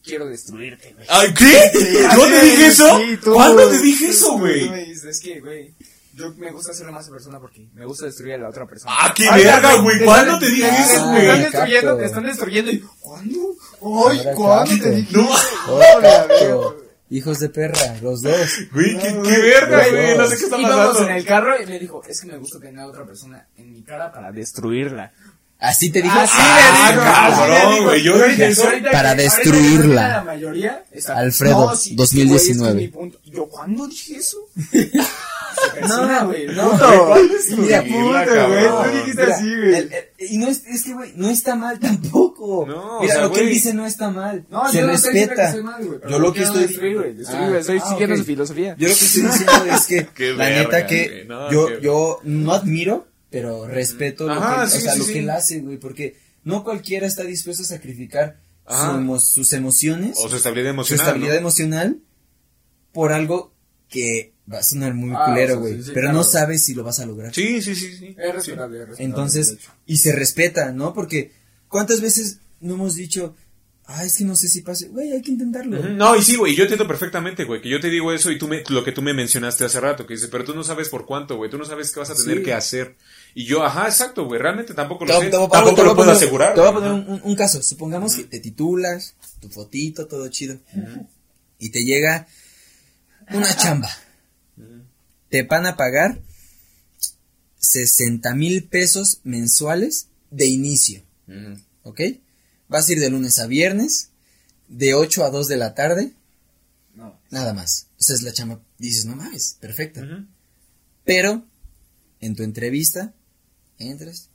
quiero destruirte, güey. Ay, ¿qué? ¿Yo te dije eso? sí, tú, ¿Cuándo te dije eso, güey? dijiste, Es que, güey, yo me gusta ser más persona porque me gusta destruir a la otra persona. Ah, qué Ay, verga, güey. ¿Cuándo te dije eso, están- güey? Te están Ah, destruyendo, te están destruyendo y ¿cuándo? Ay, Ahora ¿cuándo te dije No. Hijos de perra, los dos. Güey, qué, No, qué verga, güey. No sé qué está Íbamos pasando. en el carro y me dijo, es que me gusta tener a otra persona en mi cara para destruirla. Así te dijo. Así Ah, le cabrón, güey, yo dije eso para que- destruirla. La mayoría está. Alfredo, no, sí, es que, 2019. güey, es que mi punto- Yo, ¿cuándo dije eso? Persina, güey. no, puto. ¿cuándo es Mira, puto, güey. Tú dijiste Mira, así, güey. y no es, es que, güey, no está mal tampoco. No, o Mira, sea, lo que él dice no está mal. No, se yo no diciendo respeta. estoy mal, güey, pero yo lo no que estoy destruir, güey. Estoy, Ah, ah, siguiendo su filosofía. Yo lo que estoy diciendo es que, la neta que no, yo, yo no admiro, pero respeto Ajá, lo, que, sí, o sea, sí, lo sí. que él hace, güey, porque no cualquiera está dispuesto a sacrificar su sus emociones, O su estabilidad su emocional. estabilidad ¿no? emocional, por algo que va a sonar muy Ah, culero, o sea, güey, sí, sí, pero claro. no sabes si lo vas a lograr. Sí, sí, sí, sí. Es respetable, es respetable. Entonces, y se respeta, ¿no? Porque, ¿cuántas veces no hemos dicho, ah, es que no sé si pase, güey, hay que intentarlo? No, y sí, güey, yo entiendo perfectamente, güey, que yo te digo eso y tú me, lo que tú me mencionaste hace rato, que dices, pero tú no sabes por cuánto, güey, tú no sabes qué vas a tener Sí. que hacer. Y yo, ajá, exacto, güey, realmente tampoco lo sé, te tampoco te lo puedo poner- asegurar. Te voy a poner ajá. un, un- un caso. Supongamos que te titulas, tu fotito, todo chido. Y te llega una chamba. Te van a pagar 60 mil pesos mensuales de inicio. ¿Ok? Vas a ir de lunes a viernes, de 8 a 2 de la tarde, No. nada más. Esa es la chamba. Dices, no mames, perfecta. Pero, en tu entrevista, entras,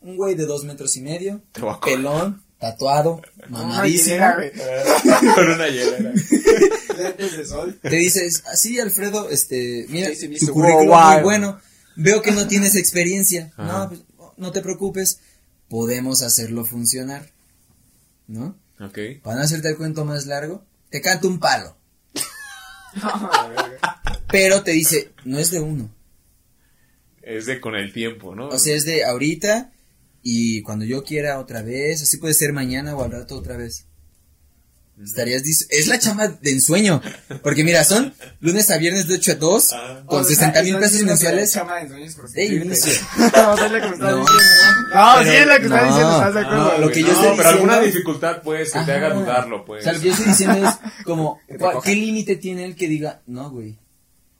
un güey de dos metros y medio, pelón, tatuado, mamadísimo. Con una hielera. Lentes de sol. Te dices, así Alfredo, este, mira, Sí, sí, dice, tu currículum wow, muy bueno, veo que no tienes experiencia. Ajá. No, pues, no te preocupes, podemos hacerlo funcionar. ¿No? Ok. Para no hacerte el cuento más largo, te canta un palo. Pero te dice, no es de uno. Es de con el tiempo, ¿no? O sea, es de ahorita y cuando yo quiera otra vez, así puede ser mañana o al rato otra vez. Estarías dis- es la chamba de ensueño, porque mira, son lunes a viernes de 8 a 2 Ah. con 60 mil pesos mensuales Chama de sueños de prostituirte. inicio. No, es lo que me estás No. diciendo. No, sí es lo que estás no, diciendo, ¿estás de acuerdo? no, lo que yo no, estoy pero alguna diciendo- dificultad, pues, que te Ajá. haga dudarlo, pues. O sea, lo que yo estoy diciendo es como, te ¿cuál- coja. ¿qué límite tiene él que diga, no, güey?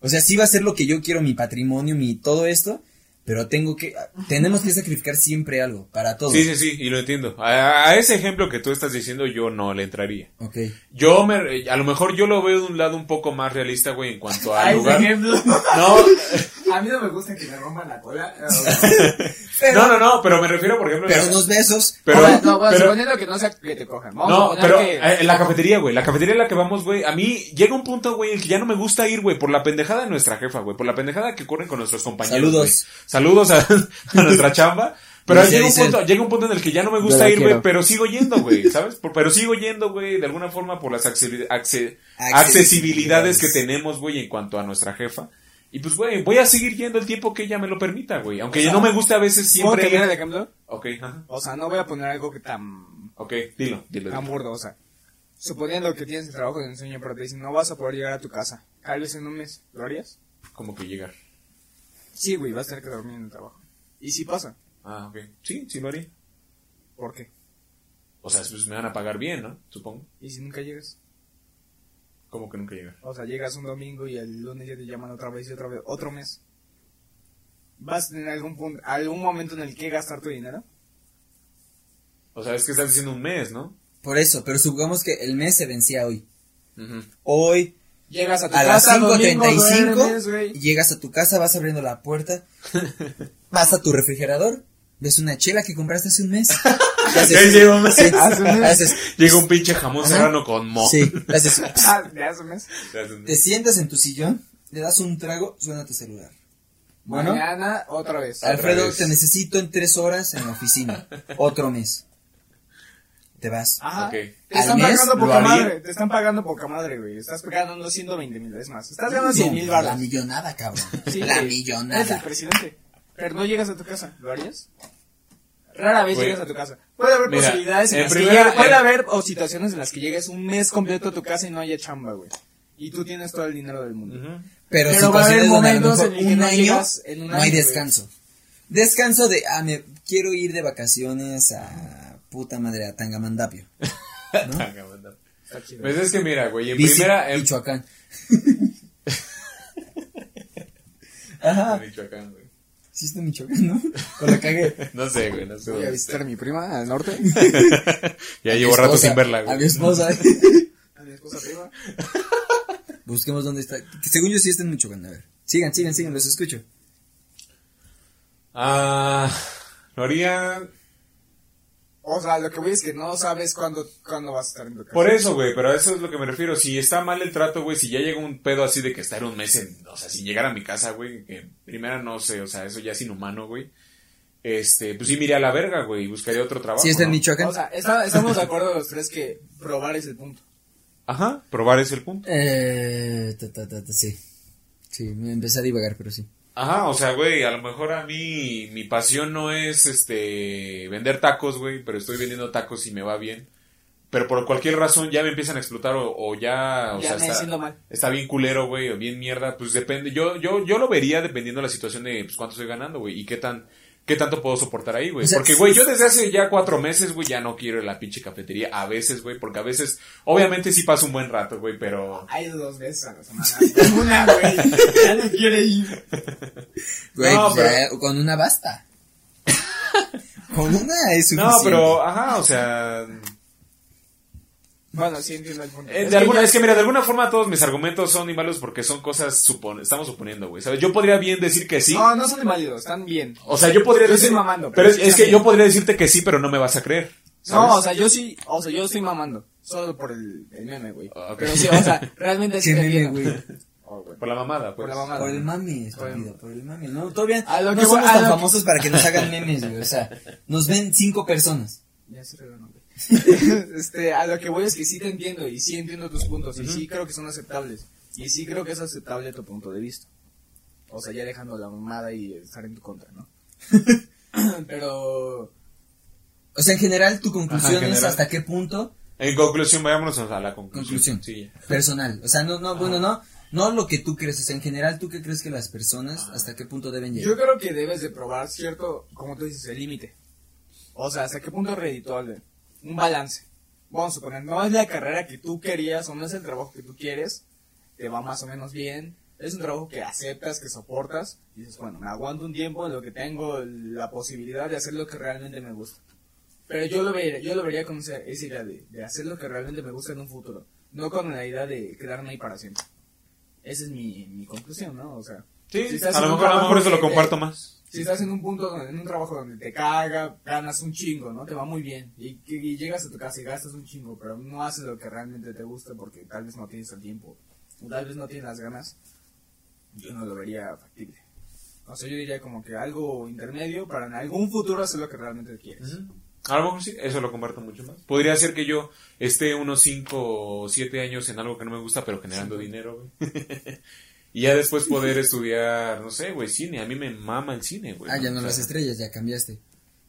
O sea, sí va a ser lo que yo quiero, mi patrimonio, mi todo esto, pero tengo que, tenemos que sacrificar siempre algo, para todos. Sí, sí, sí, y lo entiendo. A, a ese ejemplo que tú estás diciendo yo no le entraría. Ok. Yo me, a lo mejor yo lo veo de un lado un poco más realista, güey, en cuanto al Ay, por lugar. ejemplo. No, A mí no me gusta que me rompan la cola. Pero, no, no, no, pero me refiero, por ejemplo, pero unos besos. pero, Ahora, no, bueno, pero- suponiendo que no sea que te cojan. Vamos a no, pero que... eh, en la cafetería, güey, la cafetería en la que vamos, güey, a mí llega un punto, güey, en que ya no me gusta ir, güey, por la pendejada de nuestra jefa, güey, por la pendejada que ocurren con nuestros compañeros. Saludos. Saludos a, a nuestra chamba. Pero llega un, punto, llega un punto en el que ya no me gusta ir, güey, pero sigo yendo, güey, ¿sabes? Por- pero sigo yendo, güey, de alguna forma por las accesi- acce- accesibilidades que tenemos, güey, en cuanto a nuestra jefa. Y pues, güey, voy a seguir yendo el tiempo que ella me lo permita, güey. Aunque O sea, no me guste a veces ¿Puedo siempre. cambiar el ejemplo? Ok, ajá. O sea, no voy a poner algo que tan, Ok, dilo, dilo. tan burdo, o sea. Suponiendo que tienes el trabajo de ensueño, pero te dicen no vas a poder llegar a tu casa. Tal vez en un mes, ¿lo harías? Como que llegar. Sí, güey, vas a tener que dormir en el trabajo. ¿Y si pasa? Ah, ok. Sí, sí lo haría. ¿Por qué? O sea, pues me van a pagar bien, ¿no? Supongo. ¿Y si nunca llegas? Como que nunca llegar. O sea, llegas un domingo y el lunes ya te llaman otra vez y otra vez, otro mes. ¿Vas a tener algún punto, algún momento en el que gastar tu dinero? O sea, es que estás diciendo un mes, ¿no? Por eso, pero supongamos que el mes se vencía hoy. Hoy, Llegas a tu a las casa, domingo, 5.35, duermes, güey. llegas a tu casa, vas abriendo la puerta, vas a tu refrigerador, ves una chela que compraste hace un mes. haces- un sí, haces- Llega un pinche jamón Ajá. serrano con mo. sí, haces- Ah, de hace un mes. te sientas en tu sillón, le das un trago, suena tu celular. Bueno, Mañana, otra vez. Alfredo, vez. te necesito en tres horas en la oficina. Otro mes. Te vas. Ajá. Ok. Te están mes pagando poca madre. Te están pagando poca madre, güey. Estás ganando 120 mil veces más. Estás ganando 100 mil No, La millonada, cabrón. Sí, la güey. millonada. Eres el presidente. Pero no llegas a tu casa. ¿Lo harías? Rara vez Güey. llegas a tu casa. Puede haber Mira, posibilidades en en las primera- que llegue- puede en- haber o situaciones en las que llegues un mes completo a tu casa y no haya chamba, güey. Y tú tienes todo el dinero del mundo. Ujú. Pero, Pero va a haber momentos en el que un no año llegas en un no año, hay güey. descanso. Descanso de, ah, me quiero ir de vacaciones a puta madre, a Tangamandapio. Está chido. Pues es que mira, güey, en Bici, primera... En... Michoacán. Ajá. En Michoacán, güey. Sí está en Michoacán, ¿no? O la cagué. No sé, güey, no sé. Voy a visitar a mi prima al norte. Ya llevo rato esposa, sin verla, A mi güey. esposa. A mi esposa prima. Busquemos dónde está. Según yo sí está en Michoacán, a ver. Sigan, sigan, sigan, los escucho. Ah, lo haría... O sea, lo que voy es que no sabes cuándo, cuándo vas a estar en tu casa. Por eso, güey, pero a eso es lo que me refiero. Si está mal el trato, güey, si ya llega un pedo así de que estar un mes en, o sea, sin llegar a mi casa, güey, que primera no sé, o sea, eso ya es inhumano, güey. Este, pues sí, miré a la verga, güey, y buscaría otro trabajo. Sí está en ¿no? Michoacán. O sea, está- estamos de acuerdo los tres que probar es el punto. Ajá, probar es el punto. Eh, ta, ta, ta, ta, sí. Sí, me empecé a divagar, pero sí. Ajá, o sea, güey, a lo mejor a mí mi pasión no es, este, vender tacos, güey, pero estoy vendiendo tacos y me va bien. Pero por cualquier razón ya me empiezan a explotar o, o ya, o Ya sea, está, mal. está bien culero, güey, o bien mierda, pues depende. Yo, yo, yo lo vería dependiendo de la situación de, pues, cuánto estoy ganando, güey, y qué tan, qué tanto puedo soportar ahí, güey. O sea, porque, sí, güey, yo desde hace ya cuatro meses, güey, ya no quiero ir a la pinche cafetería, a veces, güey, porque a veces, obviamente sí paso un buen rato, güey, pero... Hay dos veces a la semana. Una, güey. Ya no quiere ir. Güey, No, pues ya, con una basta. con una es suficiente. No, pero, ajá, o sea... Bueno, sí entiendo el punto. Eh, Es de que alguna, es que mira, de alguna forma todos mis argumentos son inválidos porque son cosas supone, estamos suponiendo, güey. ¿Sabes? Yo podría bien decir que sí. No, no son inválidos, están bien. O sea, yo podría Yo decir. estoy mamando, Pero pero es, que yo podría decirte que sí, pero no me vas a creer. ¿sabes? No, o sea, yo sí, o sea, yo estoy mamando. Solo por el, el meme, güey. Ah. Pero sí, o sea, realmente sí meme, güey. Oh, güey. Por la mamada, pues. Por la mamada. Por el mami, estúpido, por el mami. No, todavía A lo no que somos a tan lo que- famosos para que nos hagan memes, güey. O sea, nos ven cinco personas. Ya se reganó, güey. este, a lo que voy es que sí te entiendo y sí entiendo tus puntos y sí creo que son aceptables. Y sí creo que es aceptable tu punto de vista. O sea, ya dejando la mamada y estar en tu contra, ¿no? Pero O sea, en general, tu conclusión Ajá, en es general. hasta qué punto En conclusión, vayámonos a la conclusión. Conclusión. Sí. personal. O sea, no, no, bueno, no, no lo que tú crees. O sea, en general, ¿tú qué crees que las personas hasta qué punto deben yo llegar? creo que debes de probar cierto, como tú dices, el límite. O sea, hasta qué punto es redituable. Un balance. Vamos a suponer, no es la carrera que tú querías o no es el trabajo que tú quieres, te va más o menos bien, Es un trabajo que aceptas, que soportas, y dices, bueno, me aguanto un tiempo en lo que tengo la posibilidad de hacer lo que realmente me gusta. Pero yo lo vería, yo lo vería con esa, esa idea de, de hacer lo que realmente me gusta en un futuro, no con la idea de quedarme ahí para siempre. Esa es mi, mi conclusión, ¿no? O sea, Sí, Si a lo mejor, a lo mejor eso lo comparto más. Si estás en un punto, en un trabajo donde te caga, ganas un chingo, ¿no? Te va muy bien. Y, y llegas a tu casa y gastas un chingo, pero no haces lo que realmente te gusta porque tal vez no tienes el tiempo, o tal vez no tienes las ganas. Yo no lo vería factible. O sea, yo diría como que algo intermedio para en algún futuro hacer lo que realmente quieres. A lo mejor sí, eso lo comparto mucho más. Podría ser que yo esté unos 5 o 7 años en algo que no me gusta, pero generando dinero, güey. y ya después poder estudiar, no sé, güey, cine. A mí me mama el cine, güey. Ah, ya no O sea, las estrellas, ya cambiaste.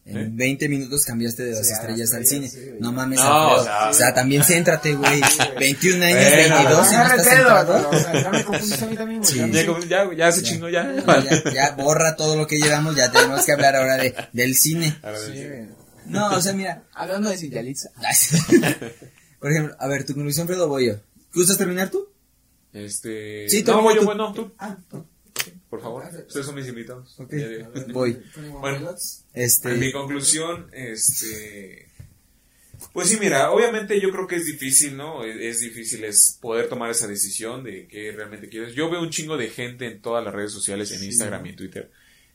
En ¿Eh? 20 minutos cambiaste de las Sí, estrellas al cine. sí, no mames, No, o sea- o sea, también céntrate, güey. 21 años, Bueno, 22, y no Agarra el estás pedo, centrado. pero, o sea, ya me confundiste a mí también, güey. Sí. Ya Ya, ya, ya se chingó, ya. No, ya, ya borra todo lo que llevamos, ya tenemos que hablar ahora de, del cine. No, o sea, mira. Hablando de Cintialitza. Por ejemplo, a ver, tu conclusión, Fredo, voy yo. ¿Gustas terminar tú? Este. Sí, no, voy yo, bueno, tú, Ah, por favor. Ustedes son mis invitados. Voy. Bueno. Este. En mi conclusión, este. Pues sí, mira, obviamente yo creo que es difícil, ¿no? Es, es difícil es poder tomar esa decisión de qué realmente quieres. Yo veo un chingo de gente en todas las redes sociales, en Instagram y en Twitter,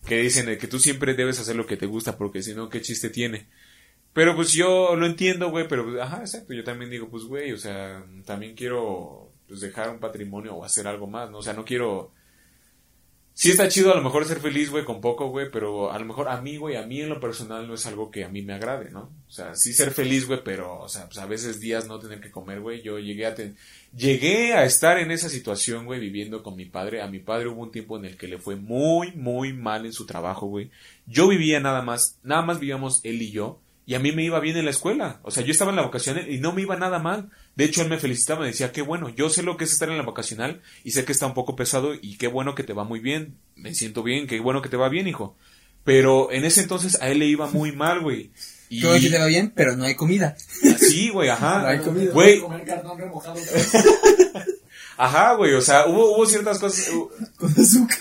que dicen que tú siempre debes hacer lo que te gusta porque si no, ¿qué chiste tiene? Pero pues yo lo entiendo, güey, pero pues, ajá, exacto, yo también digo, pues güey, o sea, también quiero pues dejar un patrimonio o hacer algo más, ¿no? O sea, no quiero Sí está chido a lo mejor ser feliz, güey, con poco, güey, pero a lo mejor a mí, güey, a mí en lo personal no es algo que a mí me agrade, ¿no? O sea, sí ser feliz, güey, pero, o sea, pues a veces días no tener que comer, güey. Yo llegué a llegué a estar en esa situación, güey, viviendo con mi padre. A mi padre hubo un tiempo en el que le fue muy, muy mal en su trabajo, güey. Yo vivía nada más, nada más vivíamos él y yo. Y a mí me iba bien en la escuela. O sea, yo estaba en la vocacional y no me iba nada mal. De hecho, él me felicitaba, me decía, qué bueno, yo sé lo que es estar en la vocacional y sé que está un poco pesado y qué bueno que te va muy bien. Me siento bien, qué bueno que te va bien, hijo. Pero en ese entonces a él le iba muy mal, güey. Y Todo que te va bien, pero no hay comida. sí, güey, ajá. No hay comida. Güey, Comer cartón remojado. ajá, güey, o sea, hubo, hubo ciertas cosas. Con azúcar.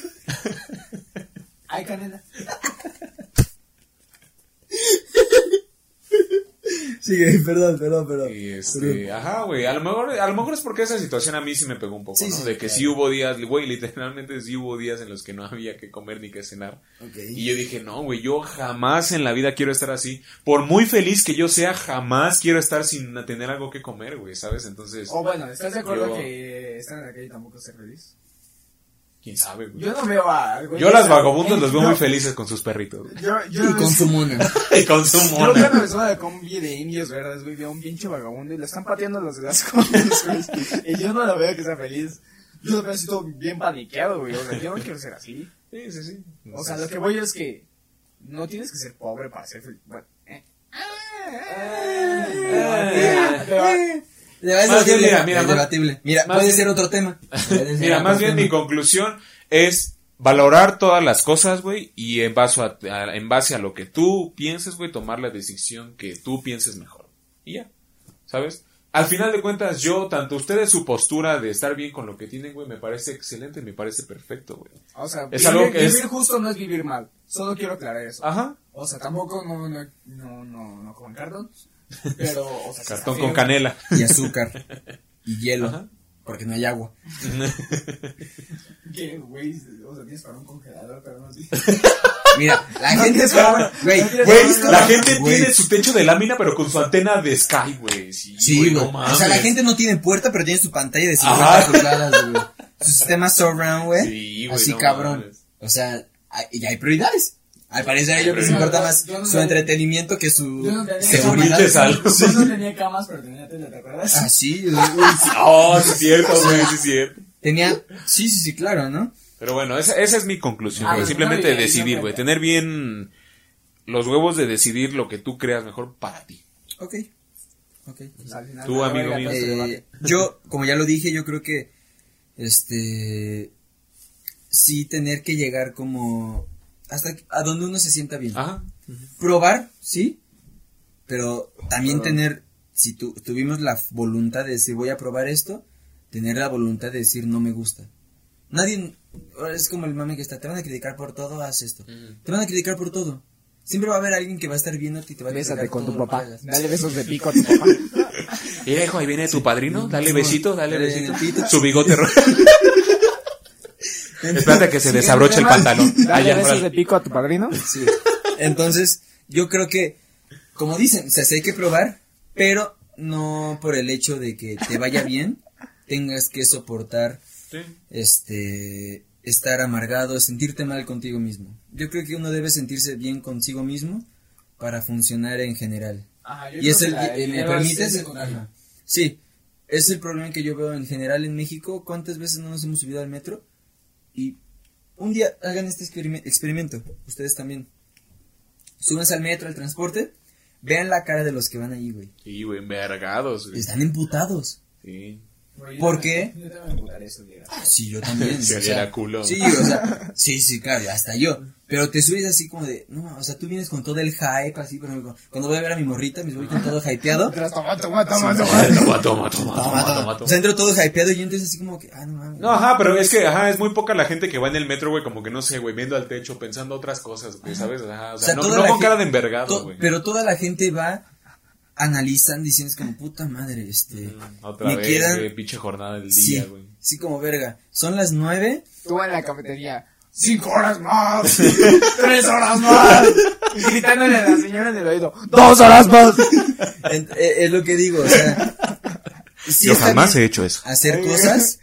Ay, canela. Sigue, perdón, perdón, perdón. Y este, ajá, güey, a lo mejor, a lo mejor es porque esa situación a mí sí me pegó un poco, Sí, ¿no? sí, de que claro. sí hubo días, güey, literalmente sí hubo días en los que no había que comer ni que cenar. Y yo dije, no, güey, yo jamás en la vida quiero estar así. Por muy feliz que yo sea, jamás quiero estar sin tener algo que comer, güey, ¿sabes? Entonces, O bueno, ¿estás de acuerdo Yo- que estar en la calle tampoco es ser feliz? Quién sabe, güey. Yo no veo a... güey, Yo las vagabundas eh, los veo yo- muy felices con sus perritos. güey. Yo, yo, Y con su mona. Y con su Yo mona. cuando me suena de combi de indios verdes, güey, veo un pinche vagabundo y le están pateando los las combis, güey. Y yo no lo veo que sea feliz. Yo lo veo así todo bien paniqueado, güey. O sea, yo no quiero ser así. Sí, sí, sí. O sea, lo que voy es que no tienes que ser pobre para ser feliz. Bueno, eh. Eh. Es Más bien, debatible. mira, mira, es más- debatible. Mira, más puede bien- ser otro tema. Mira, más bien tema. mi conclusión es valorar todas las cosas, güey, y en base a, a- en base a lo que tú pienses, güey, tomar la decisión que tú pienses mejor. Y ya, ¿sabes? Al final de cuentas, yo, tanto ustedes, su postura de estar bien con lo que tienen, güey, me parece excelente, me parece perfecto, güey. O sea, Es vivir, algo que es- vivir justo no es vivir mal. Solo quiero aclarar eso. Ajá. O sea, tampoco no, no, no, no, no. Pero, o sea, Cartón con feo, canela. Y azúcar. Y hielo. Ajá. Porque no hay agua. Que, güey, o sea, tienes para un congelador, pero no sí. Mira, la No gente tienes sabe. agua. Güey, No tienes la gente Güey. tiene su techo de lámina, pero con su antena de Sky, güey. Sí, Sí, no mames. o sea, la gente no tiene puerta, pero tiene su pantalla de 50 Ajá. pulgadas, güey. Su sistema surround, güey. Sí, güey, Así no cabrón. mames. O sea, hay- y hay prioridades. Al parecer a ellos les importa más no su entretenimiento que su Yo no tenía seguridad. Yo no tenía camas, pero tenía tele, ¿te acuerdas? Ah, sí. Oh, sí es cierto, güey, sí es cierto. Tenía, sí, sí, sí, claro, ¿no? Pero bueno, esa, esa es mi conclusión, Ah, güey. Simplemente decidir, güey. no. Tener bien los huevos de decidir lo que tú creas mejor para ti. Ok. Ok. Pues, final, Tú, amigo mío. Eh, yo, como ya lo dije, yo creo que, este, sí tener que llegar como hasta a donde uno se sienta bien. Ajá. Probar, sí, pero también Perdón. tener, si tu- tuvimos la voluntad de decir voy a probar esto, tener la voluntad de decir no me gusta. Nadie, es como el mame que está, te van a criticar por todo, haz esto. Te van a criticar por todo. Siempre va a haber alguien que va a estar viéndote y te va a Bésate con tu papá. Dale besos de pico a tu papá. Mira, hijo, ahí viene tu padrino. Dale Sí, besito, dale dale besito. besito. Su bigote rojo. Espérate que se desabroche el pantalón. Ah, Dale besos de pico a tu padrino. Sí. Entonces, yo creo que, como dicen, o sea, sí hay que probar, pero no por el hecho de que te vaya bien, tengas que soportar, Sí. este, estar amargado, sentirte mal contigo mismo. Yo creo que uno debe sentirse bien consigo mismo para funcionar en general. Ajá, yo Y es que el, la- eh, ¿me es permites? Ajá. Sí, es el problema que yo veo en general en México. ¿Cuántas veces no nos hemos subido al metro? Y un día hagan este experime- experimento, ustedes también. Súbanse al metro, al transporte, vean la cara de los que van ahí, güey. Sí, güey, envergados, güey. Están emputados. Sí. ¿Por qué? Yo también me emputaré eso, llega. Sí, yo también. Se o sea, culo. Sí, o sea, sí, sí, claro, hasta yo. Pero te subes así como de, no, o sea, tú vienes con todo el hype, así, por ejemplo, cuando voy a ver a mi morrita, me voy con todo hypeado. Toma, toma, toma, toma. Toma, toma, toma, toma, Toma, toma, toma. toma, O sea, entro todo hypeado y yo entonces así como que, ah, no mames. No, ajá, pero es que, ajá, es muy poca la gente que va en el metro, güey, como que no sé, güey, viendo al techo, pensando otras cosas, güey, ¿sabes? Ajá, o sea, O sea, no, con cara de envergado, güey. pero toda la gente va, analizan, diciendo es como, puta madre, este, Mm, Otra me vez, quedan- pinche jornada del sí, día, güey. sí como verga, son las nueve, Tú en la cafetería. Cinco horas más. Tres horas más. Y gritándole a la señora en el oído. Dos horas más. eh, es lo que digo, o sea, sí Yo jamás he hecho eso. hacer cosas,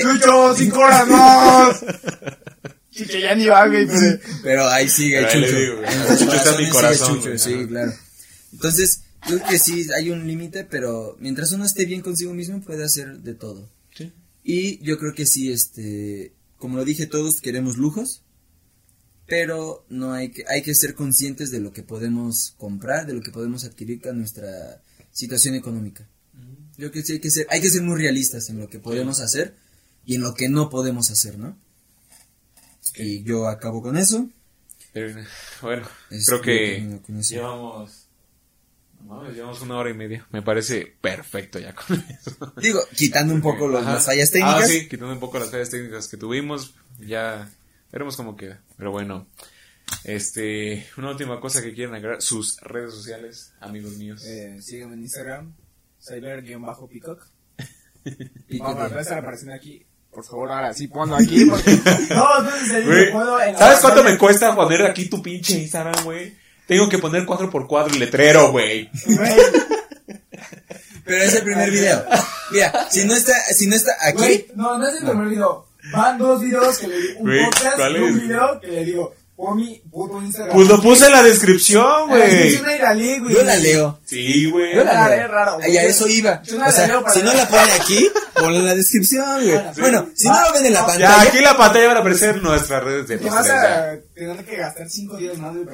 Chucho, cinco horas más. Chiche, ya ni va, güey, pero... pero ahí sigue Pero ahí le Chucho. digo. En Chucho está en mi corazón, Chucho, sí, claro. Entonces, yo creo que sí, hay un límite, pero mientras uno esté bien consigo mismo, puede hacer de todo. Sí. Y yo creo que sí, este, como lo dije, todos queremos lujos, pero no hay que, hay que ser conscientes de lo que podemos comprar, de lo que podemos adquirir con nuestra situación económica. Yo creo que sí hay que ser, hay que ser muy realistas en lo que podemos hacer y en lo que no podemos hacer, ¿no? Y yo acabo con eso. Pero, bueno, creo que eso. llevamos... no mames, llevamos una hora y media. Me parece perfecto ya con eso. Digo, quitando un poco los, las fallas técnicas. Ah, sí, quitando un poco las fallas técnicas que tuvimos, ya veremos cómo queda. Pero bueno, este, una última cosa que quieren agregar, sus redes sociales, amigos míos. Eh, sígueme en Instagram, cyber-peacock. Estar apareciendo aquí. Por favor, ahora sí ponlo aquí porque... No, entonces puedo ¿Sabes cuánto me cuesta poner aquí tu pinche Instagram, güey? Tengo que poner cuadro por cuadro el letrero, güey. Pero es el primer video. Mira, si no está, si no está aquí, Güey, no, no es el primer video. Van dos videos que le digo, un podcast ¿cuál y un video que le digo, pon mi puto Instagram. Pues lo puse en la descripción, Ah, güey. yo la leí, güey. yo la leo. Sí, güey. Yo la leo. leo raro, güey. Y a eso iba. Yo no O la sea, leo para si no la pone aquí, ponla en la descripción, güey. Sí. Bueno, si no lo ven en la Ya, pantalla, aquí en la pantalla van a aparecer nuestras redes de Te vas ya. a tener que gastar 5 días más, güey,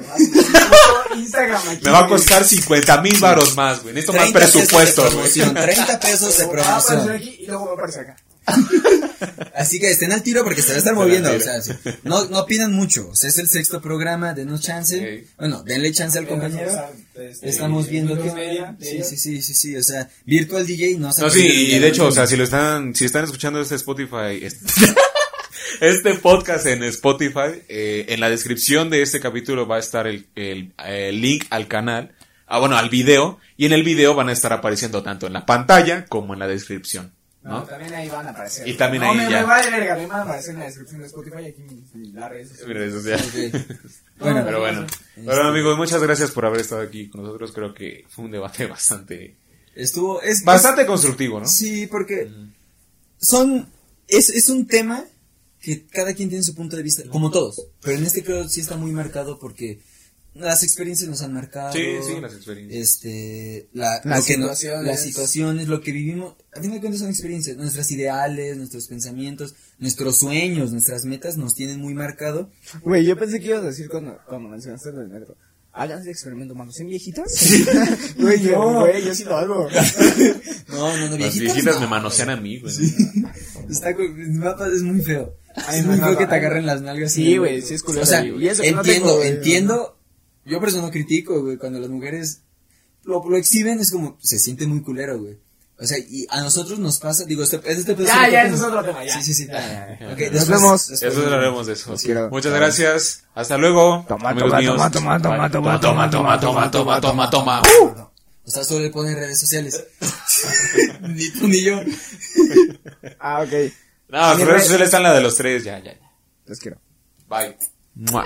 Instagram aquí. Me va a costar 50 mil varos más, güey. Necesito más 30 pesos de presupuesto, güey. promoción, 30 pesos de promoción. aquí y luego va a aparecer acá. Así que estén al tiro porque se va a estar moviendo. O tiro. sea, sí. no, no pidan mucho. O sea, es el sexto programa, denos chance. Bueno, denle chance al compañero. Este, Estamos viendo que Media, sí, sí, sí, sí, sí, o sea, Virtual DJ no se No, sí, y de hecho, o sea, si lo están, si están escuchando este Spotify, este, este podcast en Spotify, eh, en la descripción de este capítulo va a estar el, el, el link al canal, ah, bueno, al video, y en el video van a estar apareciendo tanto en la pantalla como en la descripción, No, ¿no? también ahí van a aparecer. Y también no, ahí me, ya. me vale verga, me van a aparecer en la descripción de Spotify y aquí en las redes sociales. redes sociales. Bueno, Pero bueno, bueno amigos, muchas gracias por haber estado aquí con nosotros. Creo que fue un debate bastante, estuvo, es, bastante constructivo, ¿no? Sí, porque son, es, es un tema que cada quien tiene su punto de vista, como todos, pero en este creo sí está muy marcado porque las experiencias nos han marcado. Sí, sí, las experiencias. Este, la, Las no- situaciones. las situaciones, lo que vivimos, a fin de cuentas son experiencias, nuestros ideales, nuestros pensamientos, nuestros sueños, nuestras metas nos tienen muy marcado. Güey, yo pensé que ibas a decir cuando, cuando mencionaste lo del metro. Háganse experimento, mano. ¿Son viejitas? Güey, yo, güey, yo sí lo hago. No, no, no, Las viejitas. viejitas no. me manosean a mí, güey. Está, cu- es muy feo. Ay, es muy feo que te agarren las nalgas. Sí, güey, sí es culero, O sea, güey. Y eso que no entiendo, entiendo. Yo por eso no critico, güey. Cuando las mujeres lo, lo exhiben es como, se siente muy culero, güey. O sea, y a nosotros nos pasa, digo, este, este Ya, ya, eso es otro tema, ya. Sí, sí, sí. Ya, ya, ya. Ok, Nos después- vemos. después- Eso hablaremos de eso. Quiero. Muchas gracias. Hasta luego. Toma, toma, míos. toma, toma, toma, toma, toma, toma, toma, toma, toma, toma. O sea, solo le ponen redes sociales. ni tú ni yo. Ah, ok. No, red- redes sociales están la de los tres. Ya, ya, ya. Los quiero. Bye. Mua.